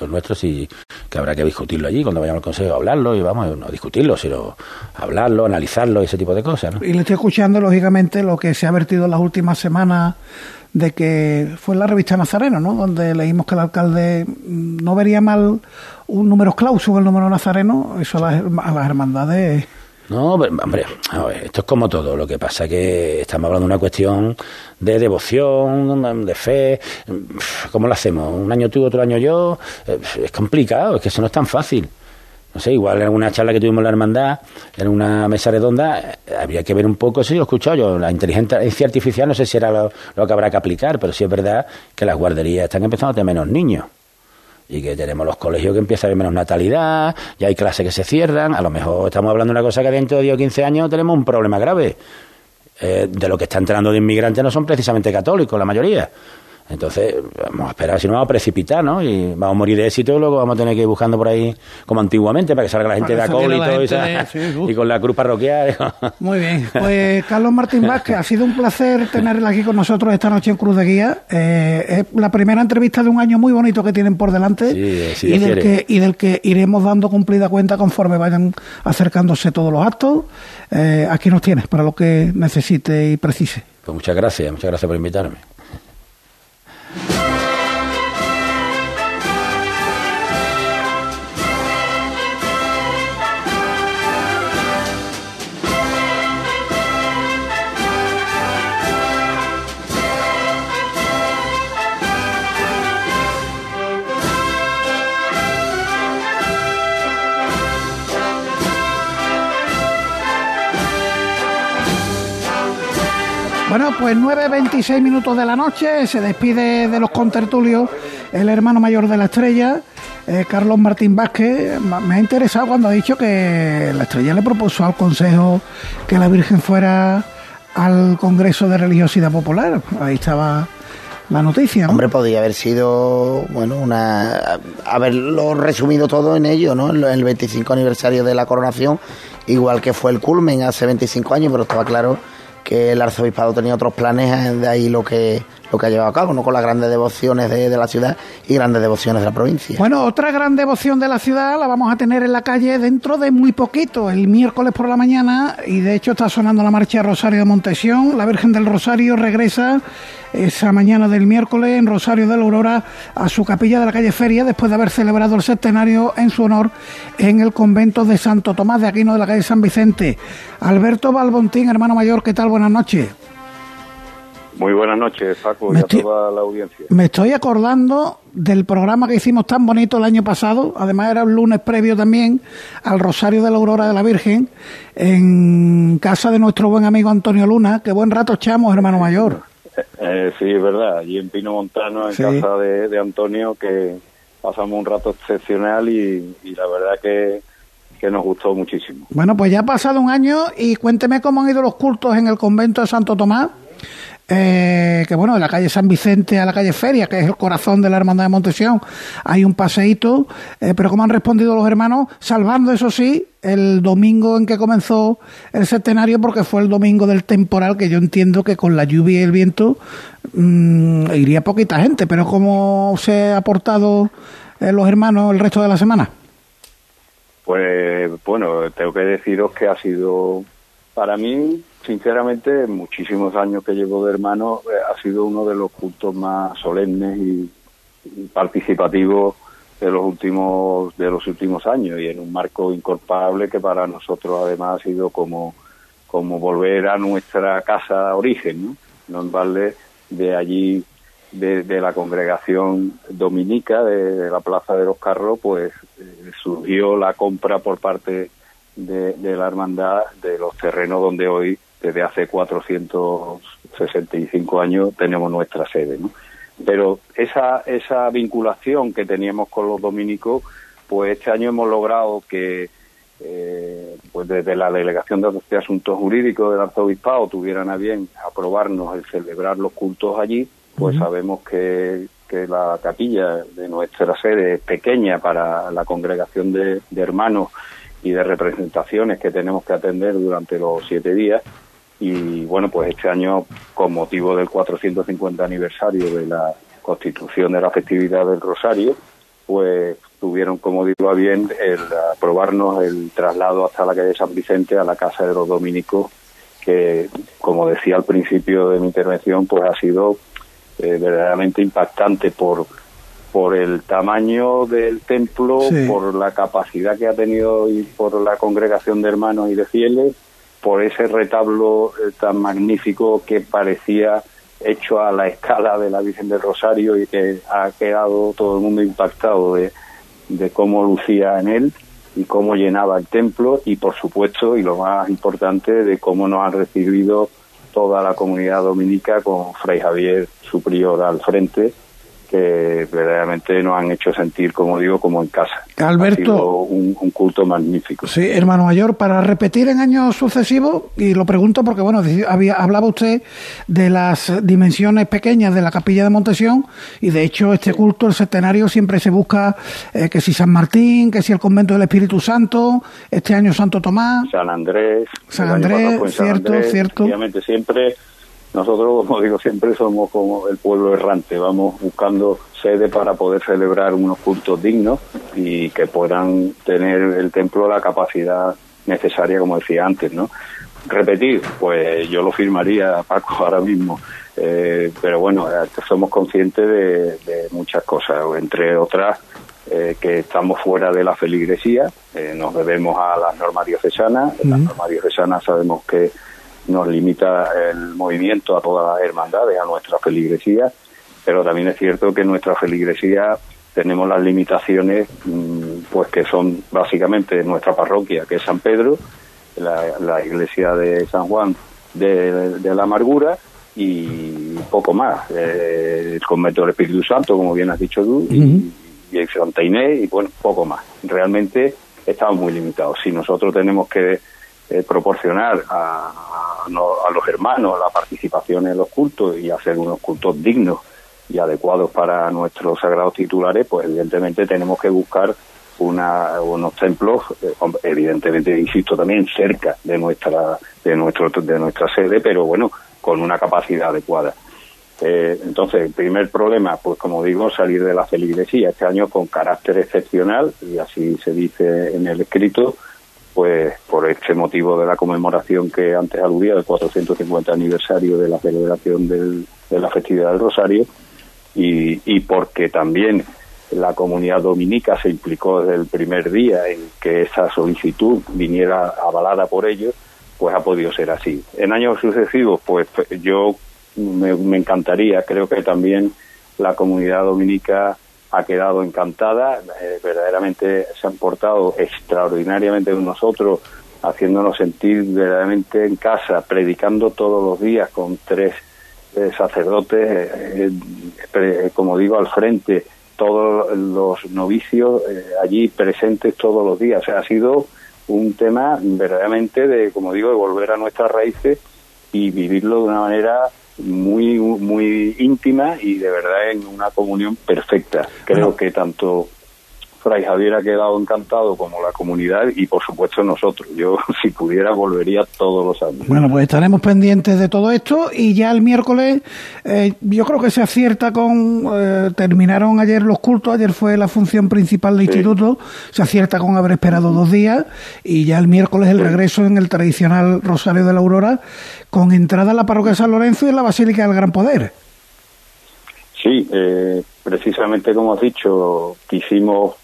E: los nuestros y que habrá que discutirlo allí cuando vayamos al consejo, hablarlo y vamos, no discutirlo, sino hablarlo, analizarlo y ese tipo de cosas.
C: Y le estoy escuchando, lógicamente, lo que se ha vertido en las últimas semanas de que fue en la revista Nazareno, ¿no? donde leímos que el alcalde no vería mal un número clausus, el número nazareno, eso a las hermandades
E: no, hombre, esto es como todo. Lo que pasa es que estamos hablando de una cuestión de devoción, de fe. ¿Cómo lo hacemos? ¿Un año tú, otro año yo? Eh, es complicado, es que eso no es tan fácil. No sé, igual en una charla que tuvimos en la hermandad, en una mesa redonda, eh, habría que ver un poco, sí, lo he escuchado yo, la inteligencia artificial no sé si era lo, lo que habrá que aplicar, pero sí es verdad que las guarderías están empezando a tener menos niños y que tenemos los colegios que empieza a haber menos natalidad, ya hay clases que se cierran, a lo mejor estamos hablando de una cosa que dentro de 10 o 15 años tenemos un problema grave. Eh, de lo que está entrando de inmigrantes no son precisamente católicos, la mayoría. Entonces, vamos a esperar, si no vamos a precipitar, ¿no? Y vamos a morir de éxito y luego vamos a tener que ir buscando por ahí, como antiguamente, para que salga la gente de acólito y, y, con la cruz parroquial.
C: Muy bien. [laughs] Pues, Carlos Martín Vázquez, ha sido un placer tenerla aquí con nosotros esta noche en Cruz de Guía. Eh, es la primera entrevista de un año muy bonito que tienen por delante y, del que, y del que iremos dando cumplida cuenta conforme vayan acercándose todos los actos. Eh, aquí nos tienes para lo que necesite y precise.
E: Pues muchas gracias, muchas gracias por invitarme.
C: Bueno, pues 9.26 minutos de la noche, se despide de los contertulios el hermano mayor de la estrella, eh, Carlos Martín Vázquez. Me ha interesado cuando ha dicho que la estrella le propuso al Consejo que la Virgen fuera al Congreso de Religiosidad Popular. Ahí estaba la noticia.
D: Hombre, podría haber sido, bueno, una haberlo resumido todo en ello, ¿no? En el 25 aniversario de la coronación, igual que fue el culmen hace 25 años, pero estaba claro que el arzobispado tenía otros planes, de ahí lo que, lo que ha llevado a cabo, ¿no? con las grandes devociones de, la ciudad y grandes devociones de la provincia.
C: Bueno, otra gran devoción de la ciudad la vamos a tener en la calle dentro de muy poquito, el miércoles por la mañana, y de hecho está sonando la marcha Rosario de Montesión, la Virgen del Rosario regresa esa mañana del miércoles en Rosario de la Aurora a su capilla de la calle Feria después de haber celebrado el centenario en su honor en el convento de Santo Tomás de Aquino de la calle San Vicente. Alberto Balbontín, hermano mayor, ¿qué tal? Buenas noches.
F: Muy buenas noches, Paco, y a toda la audiencia.
C: Me estoy acordando del programa que hicimos tan bonito el año pasado, además era un lunes previo también al Rosario de la Aurora de la Virgen, en casa de nuestro buen amigo Antonio Luna. Qué buen rato echamos, hermano mayor.
F: Eh, sí, es verdad. Allí en Pino Montano, en casa de, Antonio, que pasamos un rato excepcional y, la verdad que, que nos gustó muchísimo.
C: Bueno, pues ya ha pasado un año y cuénteme cómo han ido los cultos en el convento de Santo Tomás eh, que bueno, de la calle San Vicente a la calle Feria, que es el corazón de la Hermandad de Montesión, hay un paseíto, eh, pero como han respondido los hermanos, salvando eso sí, el domingo en que comenzó el centenario, porque fue el domingo del temporal, que yo entiendo que con la lluvia y el viento mm, iría poquita gente, pero ¿cómo se ha portado eh, los hermanos el resto de la semana?
F: Pues bueno, tengo que deciros que ha sido para mí sinceramente, muchísimos años que llevo de hermano, eh, ha sido uno de los cultos más solemnes y participativos de los últimos de los últimos años y en un marco incorporable que para nosotros además ha sido como como volver a nuestra casa origen, ¿no? Nos vale de allí de, la congregación dominica de, la Plaza de los Carros, pues eh, surgió la compra por parte de, la hermandad de los terrenos donde hoy, desde hace 465 años, tenemos nuestra sede. ¿no? Pero esa, esa vinculación que teníamos con los dominicos, pues este año hemos logrado que eh, pues desde la Delegación de Asuntos Jurídicos del Arzobispado tuvieran a bien aprobarnos el celebrar los cultos allí pues sabemos que, la capilla de nuestra sede es pequeña para la congregación de, hermanos y de representaciones que tenemos que atender durante los siete días. Y bueno, pues este año, con motivo del 450 aniversario de la constitución de la festividad del Rosario, pues tuvieron, como digo, a bien el aprobarnos el traslado hasta la calle San Vicente a la Casa de los Dominicos, que, como decía al principio de mi intervención, pues ha sido eh, verdaderamente impactante por por el tamaño del templo, por la capacidad que ha tenido y por la congregación de hermanos y de fieles, por ese retablo eh, tan magnífico que parecía hecho a la escala de la Virgen del Rosario y que ha quedado todo el mundo impactado de, cómo lucía en él y cómo llenaba el templo y por supuesto y lo más importante de cómo nos han recibido toda la comunidad dominica con Fray Javier, su prior, al frente, que verdaderamente nos han hecho sentir, como digo, como en casa.
C: Alberto.
F: un, culto magnífico.
C: Sí, hermano mayor, para repetir en años sucesivos, y lo pregunto porque, bueno, había, hablaba usted de las dimensiones pequeñas de la capilla de Montesión, y de hecho, este culto, el centenario, siempre se busca eh, que si San Martín, que si el convento del Espíritu Santo, este año Santo Tomás.
F: San Andrés.
C: San Andrés, cierto, cierto.
F: Obviamente, siempre nosotros, como digo siempre, somos como el pueblo errante, vamos buscando sede para poder celebrar unos cultos dignos y que puedan tener el templo la capacidad necesaria, como decía antes, ¿no? Repetir, pues yo lo firmaría, Paco, [laughs] ahora mismo, eh, pero bueno, eh, somos conscientes de, muchas cosas, entre otras eh, que estamos fuera de la feligresía, nos debemos a las normas diocesanas, las normas diocesanas sabemos que nos limita el movimiento a todas las hermandades, a nuestra feligresía, pero también es cierto que en nuestra feligresía tenemos las limitaciones mm, pues que son básicamente nuestra parroquia, que es San Pedro, la, iglesia de San Juan de, la Amargura y poco más. Eh, el convento del Espíritu Santo, como bien has dicho tú, y, y Santa Inés, y bueno, poco más. Realmente estamos muy limitados. Si nosotros tenemos que eh, proporcionar a, a, los hermanos la participación en los cultos y hacer unos cultos dignos y adecuados para nuestros sagrados titulares, pues evidentemente tenemos que buscar una, unos templos, eh, evidentemente, insisto, también cerca de nuestra, de nuestro, de nuestra sede, pero bueno, con una capacidad adecuada. Eh, entonces, el primer problema, pues como digo, salir de la feligresía este año con carácter excepcional, y así se dice en el escrito, pues por este motivo de la conmemoración que antes aludía, del 450 aniversario de la celebración de la festividad del Rosario, y, y porque también la comunidad dominica se implicó desde el primer día en que esa solicitud viniera avalada por ellos, pues ha podido ser así. En años sucesivos, pues yo me encantaría, creo que también la comunidad dominica ha quedado encantada, eh, verdaderamente se han portado extraordinariamente con nosotros, haciéndonos sentir verdaderamente en casa, predicando todos los días con tres eh, sacerdotes, eh, como digo, al frente, todos los novicios allí presentes todos los días. O ha sido un tema verdaderamente de, como digo, de volver a nuestras raíces y vivirlo de una manera muy, muy íntima y de verdad en una comunión perfecta. Creo que tanto Fray Javier ha quedado encantado como la comunidad y por supuesto nosotros. Yo [laughs] si pudiera volvería todos los años.
C: Bueno, pues estaremos pendientes de todo esto y ya el miércoles eh, yo creo que se acierta con, eh, terminaron ayer los cultos, ayer fue la función principal del instituto, se acierta con haber esperado dos días y ya el miércoles el regreso en el tradicional Rosario de la Aurora con entrada a la parroquia San Lorenzo y en la Basílica del Gran Poder.
F: Sí, eh, precisamente como has dicho, quisimos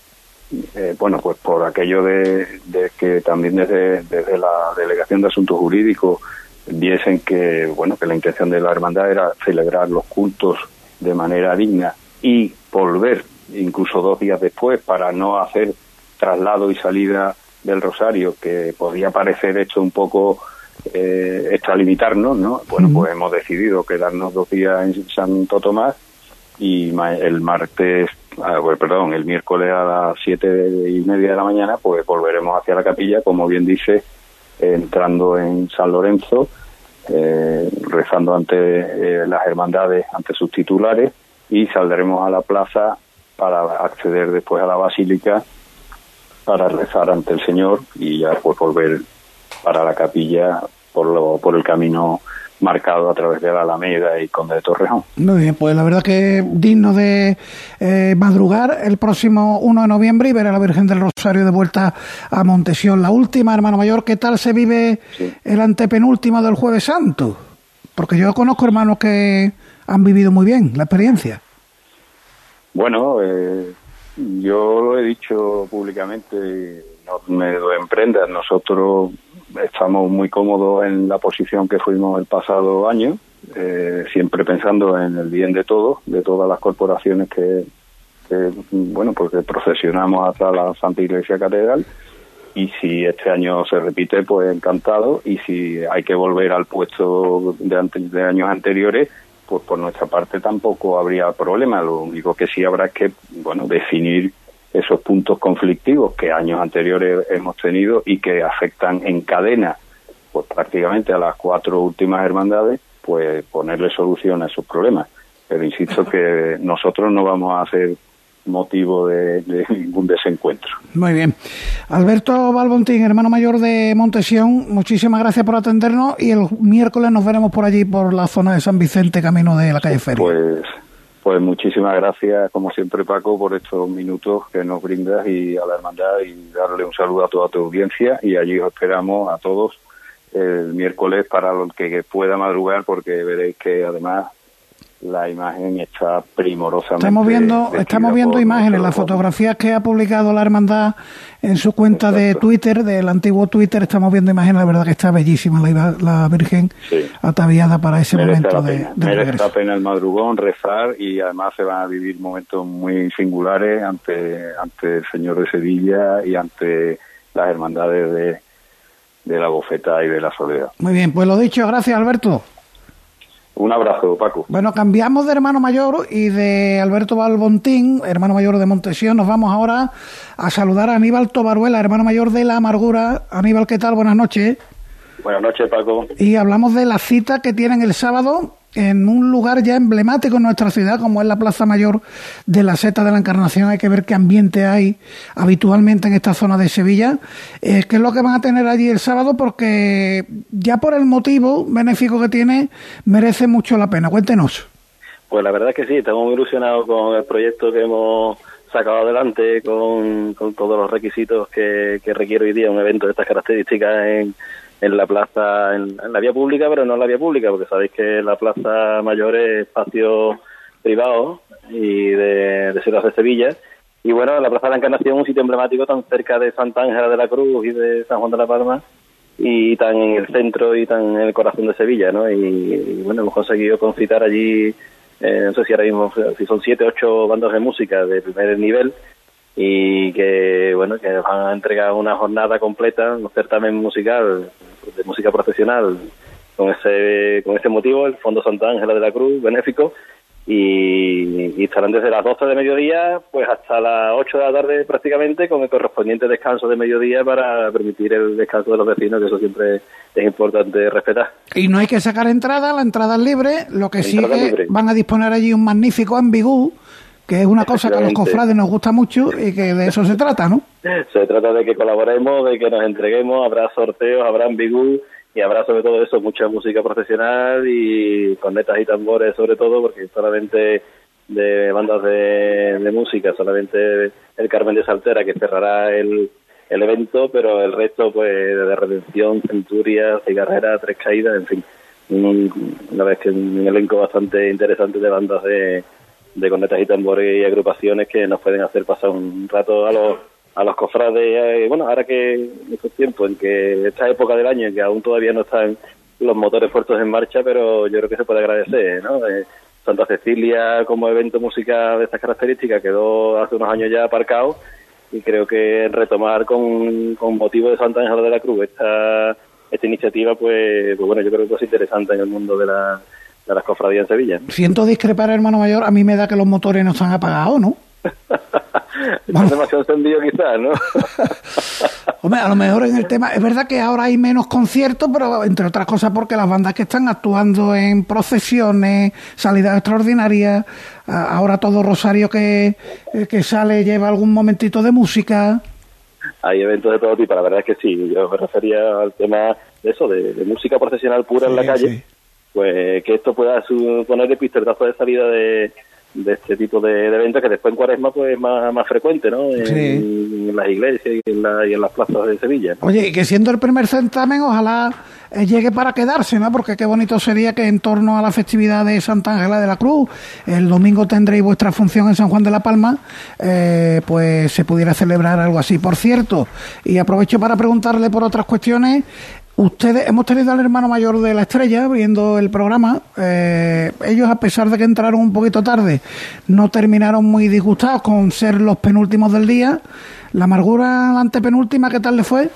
F: eh, bueno, pues por aquello de, que también desde, desde, la Delegación de Asuntos Jurídicos viesen que, bueno, que la intención de la hermandad era celebrar los cultos de manera digna y volver incluso dos días después para no hacer traslado y salida del Rosario, que podía parecer esto un poco eh, extralimitarnos, ¿no? Bueno, pues hemos decidido quedarnos dos días en Santo Tomás y el martes, ah, pues, perdón, el miércoles a las siete y media de la mañana, pues volveremos hacia la capilla, como bien dice, entrando en San Lorenzo, eh, rezando ante eh, las hermandades, ante sus titulares, y saldremos a la plaza para acceder después a la basílica para rezar ante el Señor y ya pues volver para la capilla por, lo, por el camino marcado a través de la Alameda y Conde de Torreón.
C: Muy bien, pues la verdad que digno de eh, madrugar el próximo 1 de noviembre y ver a la Virgen del Rosario de vuelta a Montesión. La última, hermano mayor, ¿qué tal se vive el antepenúltimo del Jueves Santo? Porque yo conozco hermanos que han vivido muy bien la experiencia.
F: Bueno, eh, yo lo he dicho públicamente, no me doy en prenda. Nosotros estamos muy cómodos en la posición que fuimos el pasado año, eh, siempre pensando en el bien de todos, de todas las corporaciones que, bueno, porque procesionamos hasta la Santa Iglesia Catedral. Y si este año se repite, pues encantado. Y si hay que volver al puesto de, de años anteriores, pues por nuestra parte tampoco habría problema. Lo único que sí habrá es que, bueno, definir esos puntos conflictivos que años anteriores hemos tenido y que afectan en cadena, pues prácticamente a las cuatro últimas hermandades, pues ponerle solución a esos problemas. Pero insisto que nosotros no vamos a hacer motivo de, ningún desencuentro.
C: Muy bien. Alberto Balbontín, hermano mayor de Montesión, muchísimas gracias por atendernos y el miércoles nos veremos por allí, por la zona de San Vicente, camino de la calle Feria.
F: Pues, pues muchísimas gracias, como siempre, Paco, por estos minutos que nos brindas y a la hermandad y darle un saludo a toda tu audiencia. Y allí os esperamos a todos el miércoles para los que pueda madrugar porque veréis que además la imagen está primorosamente.
C: Estamos viendo, estamos viendo imágenes, las fotografías que ha publicado la hermandad en su cuenta de Twitter, del antiguo Twitter, estamos viendo imágenes, la verdad que está bellísima la, la Virgen ataviada para ese momento de, de
F: Merece la pena el madrugón, rezar y además se van a vivir momentos muy singulares ante, ante el Señor de Sevilla y ante las hermandades de, de la bofeta y de la soledad.
C: Muy bien, pues lo dicho, gracias Alberto.
F: Un abrazo, Paco.
C: Bueno, cambiamos de hermano mayor y de Alberto Balbontín, hermano mayor de Montesión. Nos vamos ahora a saludar a Aníbal Tobaruela, hermano mayor de La Amargura. Aníbal, ¿qué tal? Buenas noches.
G: Buenas noches, Paco.
C: Y hablamos de la cita que tienen el sábado en un lugar ya emblemático en nuestra ciudad, como es la Plaza Mayor de la Seta de la Encarnación. Hay que ver qué ambiente hay habitualmente en esta zona de Sevilla. Eh, ¿Qué es lo que van a tener allí el sábado? Porque ya por el motivo benéfico que tiene, merece mucho la pena. Cuéntenos.
G: Pues la verdad es que sí, estamos muy ilusionados con el proyecto que hemos sacado adelante, con, todos los requisitos que, que requiere hoy día un evento de estas características en en la plaza, en, la vía pública, pero no en la vía pública, porque sabéis que la plaza mayor es espacio privado y de, Ciudad de Sevilla. Y bueno, la Plaza de la Encarnación, un sitio emblemático tan cerca de Santa Ángela de la Cruz y de San Juan de la Palma, y tan en el centro y tan en el corazón de Sevilla, ¿no? Y, bueno, hemos conseguido concitar allí, eh, no sé si ahora mismo, si son siete, ocho bandas de música de primer nivel, y que bueno que van a entregar una jornada completa, un certamen musical de música profesional con ese con ese motivo, el Fondo Santa Ángela de la Cruz, benéfico, y, estarán desde las 12 de mediodía pues hasta las 8 de la tarde prácticamente con el correspondiente descanso de mediodía para permitir el descanso de los vecinos, que eso siempre es importante respetar.
C: Y no hay que sacar entrada, la entrada es libre, lo que sí van a disponer allí un magnífico ambigú que es una cosa que a los cofrades nos gusta mucho y que de eso se trata, ¿no?
G: Se trata de que colaboremos, de que nos entreguemos, habrá sorteos, habrá ambigú y habrá sobre todo eso, mucha música profesional y cornetas y tambores sobre todo, porque solamente de bandas de, música, solamente el Carmen de Saltera que cerrará el, el evento, pero el resto pues de Redención, Centuria, Cigarrera, Tres Caídas, en fin, una vez que un elenco bastante interesante de bandas de de cornetas y tambores y agrupaciones que nos pueden hacer pasar un rato a los a los cofrades eh, bueno ahora que estos tiempos en que esta época del año que aún todavía no están los motores puestos en marcha pero yo creo que se puede agradecer ¿no? Eh, Santa Cecilia como evento musical de estas características quedó hace unos años ya aparcado y creo que retomar con, con motivo de Santa Ángela de la Cruz esta, esta iniciativa, pues, pues bueno, yo creo que es interesante en el mundo de, la, de las cofradías en Sevilla.
C: Siento discrepar, hermano mayor, a mí me da que los motores no están apagados, ¿no? [laughs]
G: Está demasiado encendido quizás, ¿no? [laughs]
C: Hombre, a lo mejor en el tema, es verdad que ahora hay menos conciertos, pero entre otras cosas porque las bandas que están actuando en procesiones, salidas extraordinarias, ahora todo Rosario que, eh, que sale lleva algún momentito de música.
G: Hay eventos de todo tipo, la verdad es que sí, yo me refería al tema de eso, de, música profesional pura en la calle, pues que esto pueda poner el pistoletazo de salida de de este tipo de, eventos que después en cuaresma pues más, más frecuente, ¿no? En, las iglesias y en, las plazas de Sevilla.
C: Oye, y que siendo el primer certamen, ojalá eh, llegue para quedarse, ¿no? Porque qué bonito sería que en torno a la festividad de Santa Ángela de la Cruz, el domingo tendréis vuestra función en San Juan de la Palma, eh, pues se pudiera celebrar algo así. Por cierto, y aprovecho para preguntarle por otras cuestiones, Ustedes, hemos tenido al hermano mayor de la estrella viendo el programa. Eh, ellos, a pesar de que entraron un poquito tarde, no terminaron muy disgustados con ser los penúltimos del día. La amargura, la antepenúltima, ¿qué tal le fue?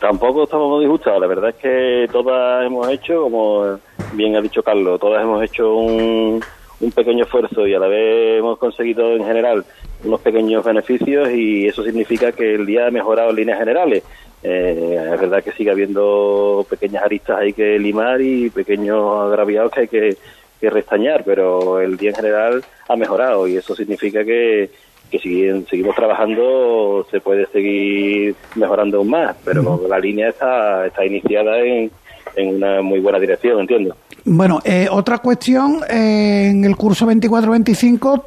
G: Tampoco estamos disgustados. La verdad es que todas hemos hecho, como bien ha dicho Carlos, todas hemos hecho un, un pequeño esfuerzo y a la vez hemos conseguido en general unos pequeños beneficios y eso significa que el día ha mejorado en líneas generales eh, es verdad que sigue habiendo pequeñas aristas hay que limar y pequeños agraviados que hay que, restañar, pero el día en general ha mejorado y eso significa que, que si seguimos trabajando se puede seguir mejorando aún más, pero la línea está, está iniciada en, en una muy buena dirección, entiendo.
C: Bueno, eh, otra cuestión, eh, en el curso 24-25,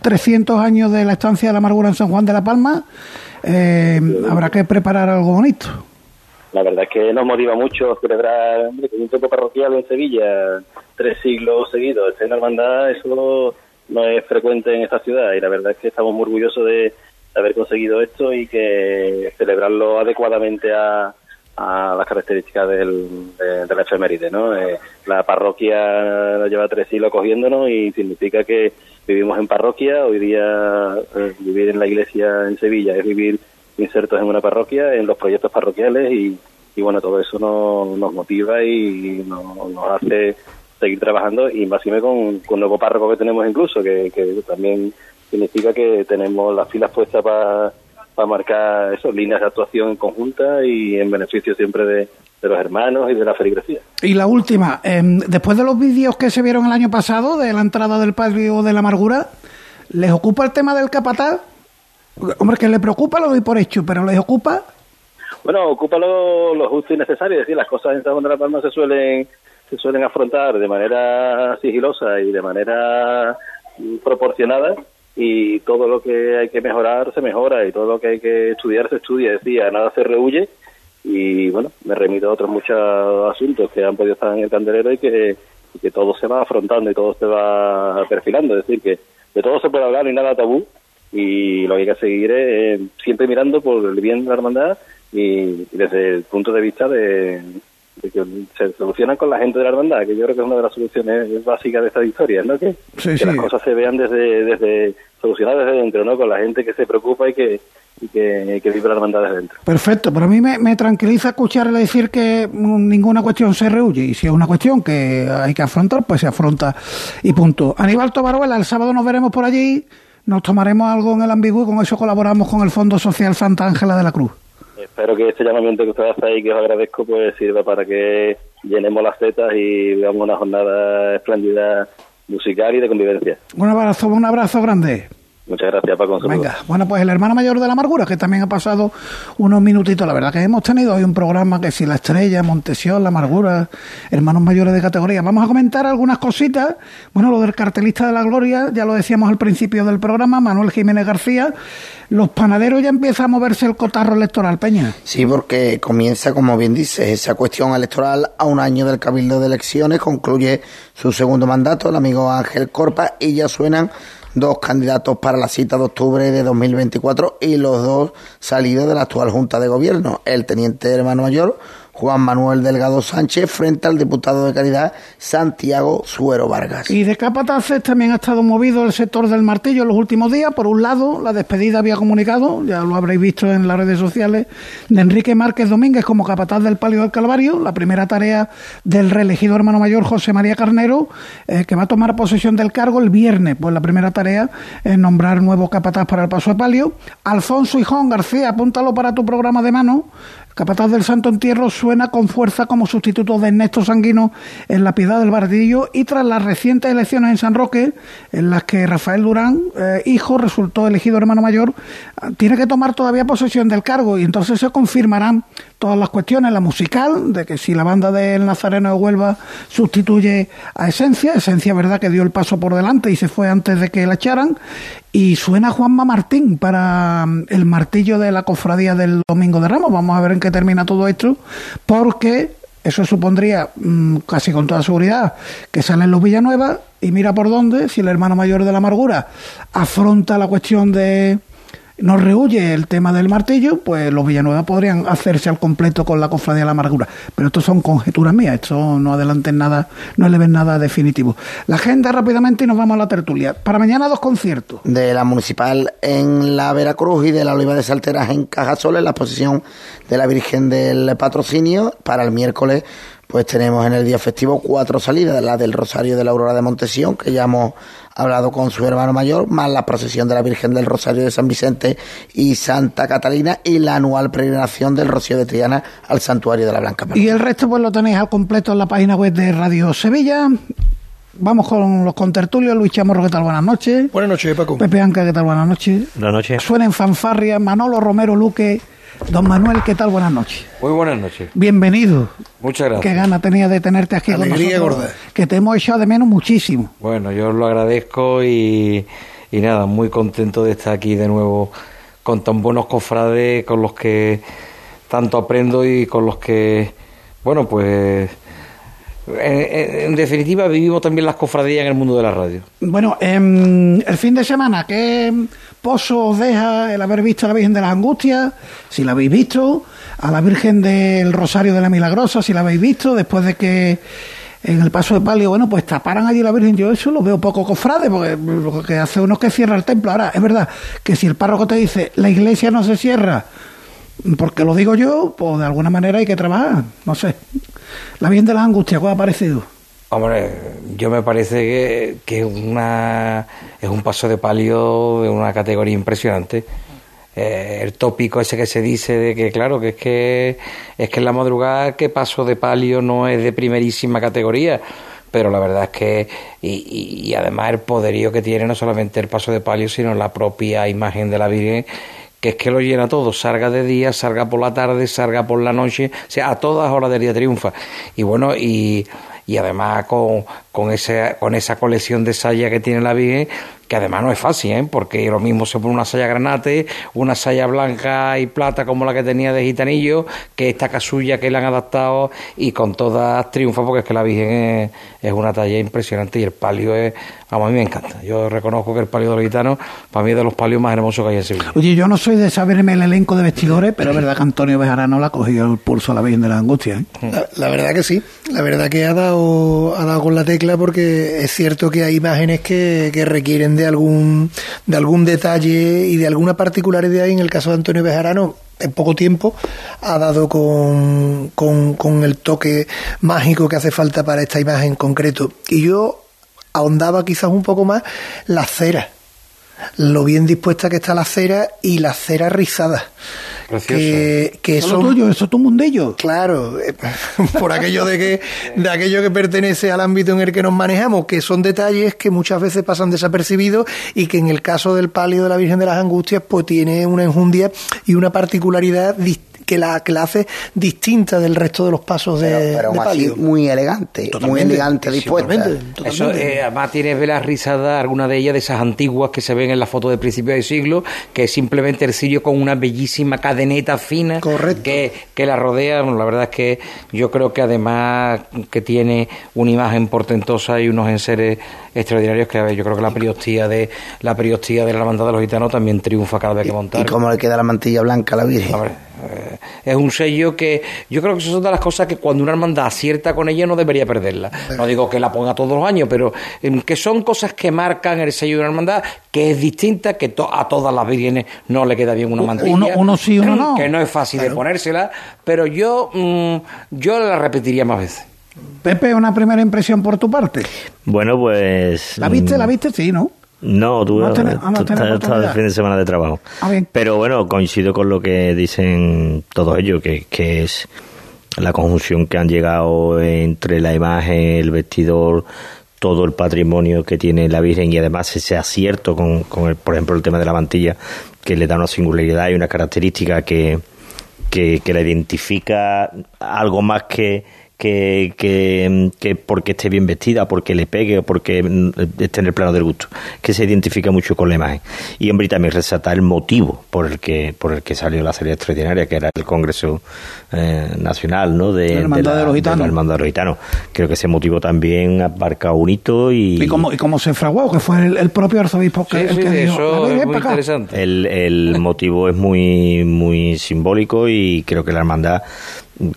C: 300 años de la estancia de la amargura en San Juan de la Palma, eh, habrá que preparar algo bonito.
G: La verdad es que nos motiva mucho celebrar un tiempo parroquial en Sevilla, tres siglos seguidos, en hermandad, eso no es frecuente en esta ciudad y la verdad es que estamos muy orgullosos de haber conseguido esto y que celebrarlo adecuadamente a, a las características del, de, la efeméride. ¿no? Eh, la parroquia lleva tres siglos cogiéndonos y significa que vivimos en parroquia. Hoy día eh, vivir en la iglesia en Sevilla es vivir insertos en una parroquia, en los proyectos parroquiales y, y bueno, todo eso nos, motiva y nos, hace seguir trabajando y más con, con un nuevo párroco que tenemos incluso, que, también significa que tenemos las filas puestas para para marcar esas líneas de actuación conjunta y en beneficio siempre de, los hermanos y de la feligresía.
C: Y la última, em, después de los vídeos que se vieron el año pasado de la entrada del patio de la amargura, ¿les ocupa el tema del capataz? Hombre, que le preocupa lo doy por hecho, pero ¿les ocupa?
G: Bueno, ocupa lo, justo y necesario, es decir, las cosas en San de la Palma se suelen, se suelen afrontar de manera sigilosa y de manera proporcionada y todo lo que hay que mejorar se mejora y todo lo que hay que estudiar se estudia. Decía, nada se rehuye y bueno, me remito a otros muchos asuntos que han podido estar en el candelero y que, que todo se va afrontando y todo se va perfilando. Es decir, que de todo se puede hablar y nada tabú y lo que hay que seguir es siempre mirando por el bien de la hermandad y desde el punto de vista de, de que se solucionan con la gente de la hermandad, que yo creo que es una de las soluciones básicas de esta historia, ¿no? Que, las cosas se vean desde, desde solucionadas desde dentro, ¿no? Con la gente que se preocupa y que, y que, que vive la hermandad desde dentro.
C: Perfecto, pero a mí me, me tranquiliza escucharle decir que ninguna cuestión se rehuye y si es una cuestión que hay que afrontar, pues se afronta y punto. Aníbal Tobaruela, el sábado nos veremos por allí, nos tomaremos algo en el ambiguo y con eso colaboramos con el Fondo Social Santa Ángela de la Cruz
G: espero que este llamamiento que usted hace ahí, que os agradezco, pues sirva para que llenemos las setas y veamos una jornada espléndida musical y de convivencia.
C: Un abrazo, un abrazo grande.
G: Muchas gracias, Paco.
C: Venga, bueno, pues el hermano mayor de la amargura, que también ha pasado unos minutitos. La verdad que hemos tenido hoy un programa que si la estrella, Montesión, la amargura, hermanos mayores de categoría. Vamos a comentar algunas cositas. Bueno, lo del cartelista de la gloria, ya lo decíamos al principio del programa, Manuel Jiménez García. Los panaderos ya empieza a moverse el cotarro electoral, Peña.
D: Sí, porque comienza, como bien dice, esa cuestión electoral a un año del Cabildo de Elecciones, concluye su segundo mandato, el amigo Ángel Corpa, y ya suenan dos candidatos para la cita de octubre de 2024 y los dos salidos de la actual Junta de Gobierno, el teniente hermano mayor Juan Manuel Delgado Sánchez frente al diputado de Caridad Santiago Suero Vargas.
C: Y de capataces también ha estado movido el sector del martillo en los últimos días. Por un lado, la despedida había comunicado, ya lo habréis visto en las redes sociales, de Enrique Márquez Domínguez como capataz del Palio del Calvario, la primera tarea del reelegido hermano mayor José María Carnero, eh, que va a tomar posesión del cargo el viernes. Pues la primera tarea es nombrar nuevo capataz para el paso de palio. Alfonso Hijón García, apúntalo para tu programa de mano. Capataz del Santo Entierro suena con fuerza como sustituto de Ernesto Sanguino en la Piedad del Bardillo y tras las recientes elecciones en San Roque, en las que Rafael Durán, eh, hijo, resultó elegido hermano mayor, tiene que tomar todavía posesión del cargo y entonces se confirmarán todas las cuestiones, la musical, de que si la banda del Nazareno de Huelva sustituye a Esencia, Esencia verdad que dio el paso por delante y se fue antes de que la echaran, y suena Juanma Martín para mm, el martillo de la cofradía del Domingo de Ramos. Vamos a ver en qué termina todo esto, porque eso supondría mm, casi con toda seguridad que salen los Villanueva y mira por dónde, si el hermano mayor de la amargura afronta la cuestión de nos rehuye el tema del martillo, pues los Villanueva podrían hacerse al completo con la cofradía de la amargura. Pero esto son conjeturas mías, esto no adelanten nada, no le ven nada definitivo. La agenda rápidamente y nos vamos a la tertulia. Para mañana dos conciertos.
D: De la municipal en la Veracruz y de la Oliva de Salteras en Cajasol, en la exposición de la Virgen del Patrocinio. Para el miércoles, pues tenemos en el día festivo cuatro salidas, la del Rosario de la Aurora de Montesión, que ya hemos hablado con su hermano mayor, más la procesión de la Virgen del Rosario de San Vicente y Santa Catalina y la anual peregrinación del Rocío de Triana al Santuario de la Blanca.
C: Y el resto pues lo tenéis al completo en la página web de Radio Sevilla. Vamos con los contertulios. Luis Chamorro, ¿qué tal? Buenas noches.
H: Buenas noches, Paco.
C: Pepe Anca, ¿qué tal? Buenas noches.
I: Buenas noches.
C: Suenen fanfarrias. Manolo Romero Luque. Don Manuel, ¿qué tal? Buenas noches.
I: Muy buenas noches.
C: Bienvenido.
I: Muchas gracias.
C: Qué gana tenía de tenerte aquí
H: Alegría
C: con nosotros.
H: gorda.
C: Que te hemos echado de menos muchísimo.
I: Bueno, yo os lo agradezco y, y nada, muy contento de estar aquí de nuevo con tan buenos cofrades con los que tanto aprendo y con los que, bueno, pues en, definitiva vivimos también las cofradías en el mundo de la radio.
C: Bueno, em, el fin de semana, ¿qué pozo os deja el haber visto a la Virgen de las Angustias? Si la habéis visto, a la Virgen del Rosario de la Milagrosa, si la habéis visto, después de que en el paso de palio, bueno, pues taparan allí la Virgen, yo eso lo veo poco cofrade, porque hace uno que cierra el templo. Ahora, es verdad que si el párroco te dice, la iglesia no se cierra, porque lo digo yo, pues de alguna manera hay que trabajar, no sé. La Virgen de las Angustias, ¿qué os ha parecido?
I: Hombre, yo me parece que, que una, es un paso de palio de una categoría impresionante. Eh, el tópico ese que se dice de que, claro, que es que es que en la madrugada que paso de palio no es de primerísima categoría, pero la verdad es que, y- y además el poderío que tiene no solamente el paso de palio, sino la propia imagen de la Virgen, que es que lo llena todo, salga de día, salga por la tarde, salga por la noche, o sea, a todas horas del día triunfa. Y bueno, y, y además con, con, ese, con esa colección de saya que tiene la Virgen, que además no es fácil, ¿eh? porque lo mismo se pone una saya granate, una saya blanca y plata como la que tenía de gitanillo, que esta casulla que le han adaptado y con todas triunfa porque es que la Virgen es, es una talla impresionante y el palio es, vamos, a mí me encanta. Yo reconozco que el palio de los gitanos para mí es de los palios más hermosos que hay en Sevilla.
C: Oye, yo no soy de saberme el elenco de vestidores, pero es verdad que Antonio Bejarano le ha cogido el pulso a la Virgen de la Angustia. ¿eh?
H: La, la verdad que sí, la verdad que ha dado, ha dado con la tecla porque es cierto que hay imágenes que, requieren de algún, de algún detalle y de alguna particularidad y en el caso de Antonio Bejarano en poco tiempo ha dado con, con, el toque mágico que hace falta para esta imagen en concreto. Y yo ahondaba quizás un poco más la cera, lo bien dispuesta que está la cera y la cera rizada.
I: Preciosa.
H: Que, que
C: Eso
H: son-
C: tuyo, eso es tu mundillo.
H: Claro, eh, [laughs] por aquello de que de aquello que pertenece al ámbito en el que nos manejamos, que son detalles que muchas veces pasan desapercibidos y que en el caso del palio de la Virgen de las Angustias pues tiene una enjundia y una particularidad dis- que la, que la hace distinta del resto de los pasos de,
D: pero, pero
H: de
D: aún así
H: palio.
D: muy elegante, muy elegante dispuesta.
H: Totalmente,
I: Eso, eh, además tiene velas rizadas, algunas de ellas de esas antiguas que se ven en la foto de principio del siglo, que es simplemente el cirio con una bellísima cadeneta fina
H: Correcto.
I: Que, que la rodea. Bueno, la verdad es que yo creo que además que tiene una imagen portentosa y unos enseres extraordinarios que a ver, yo creo que la periostía de la periostía de la hermandad de los gitanos también triunfa cada vez que montar.
D: Y cómo le queda la mantilla blanca a la Virgen.
I: Es un sello que yo creo que eso son de las cosas que cuando una hermandad acierta con ella no debería perderla. No digo que la ponga todos los años, pero em, que son cosas que marcan el sello de una hermandad que es distinta, que to- a todas las vírgenes no le queda bien una mantilla.
C: uno- uno sí, uno no.
I: Que no es fácil de ponérsela, pero yo, mm, yo la repetiría más veces.
C: Pepe, una primera impresión por tu parte.
J: Bueno, pues...
C: ¿La viste?
J: mm,
C: ¿La viste? Sí, ¿no?
J: No, tuve,
C: ah,
J: tú
C: tenido
J: estás-
C: oportunidad.
J: fin de semana de trabajo.
C: Ah, bien.
J: Pero bueno, coincido con lo que dicen todos ellos, que, que es la conjunción que han llegado entre la imagen, el vestidor, todo el patrimonio que tiene la Virgen y además ese acierto con, con el, por ejemplo, el tema de la mantilla, que le da una singularidad y una característica que, que, que la identifica algo más que, que, que, que porque esté bien vestida, porque le pegue o porque esté en el plano del gusto, que se identifica mucho con la imagen. Y hombre, y también resaltar el motivo por el que por el que salió la serie extraordinaria, que era el Congreso eh, Nacional ¿no? de,
C: La Hermandad de los Gitanos.
J: la Hermandad de los Gitanos. Creo que ese motivo también abarca un hito y,
C: ¿Y cómo, y cómo se fraguó? Que fue el, el propio arzobispo que,
I: Sí,
C: el
I: sí,
C: que dijo,
I: eso
C: "La Virgen
I: es muy
C: pa' acá".
I: interesante.
J: El, el motivo es muy muy simbólico y creo que la hermandad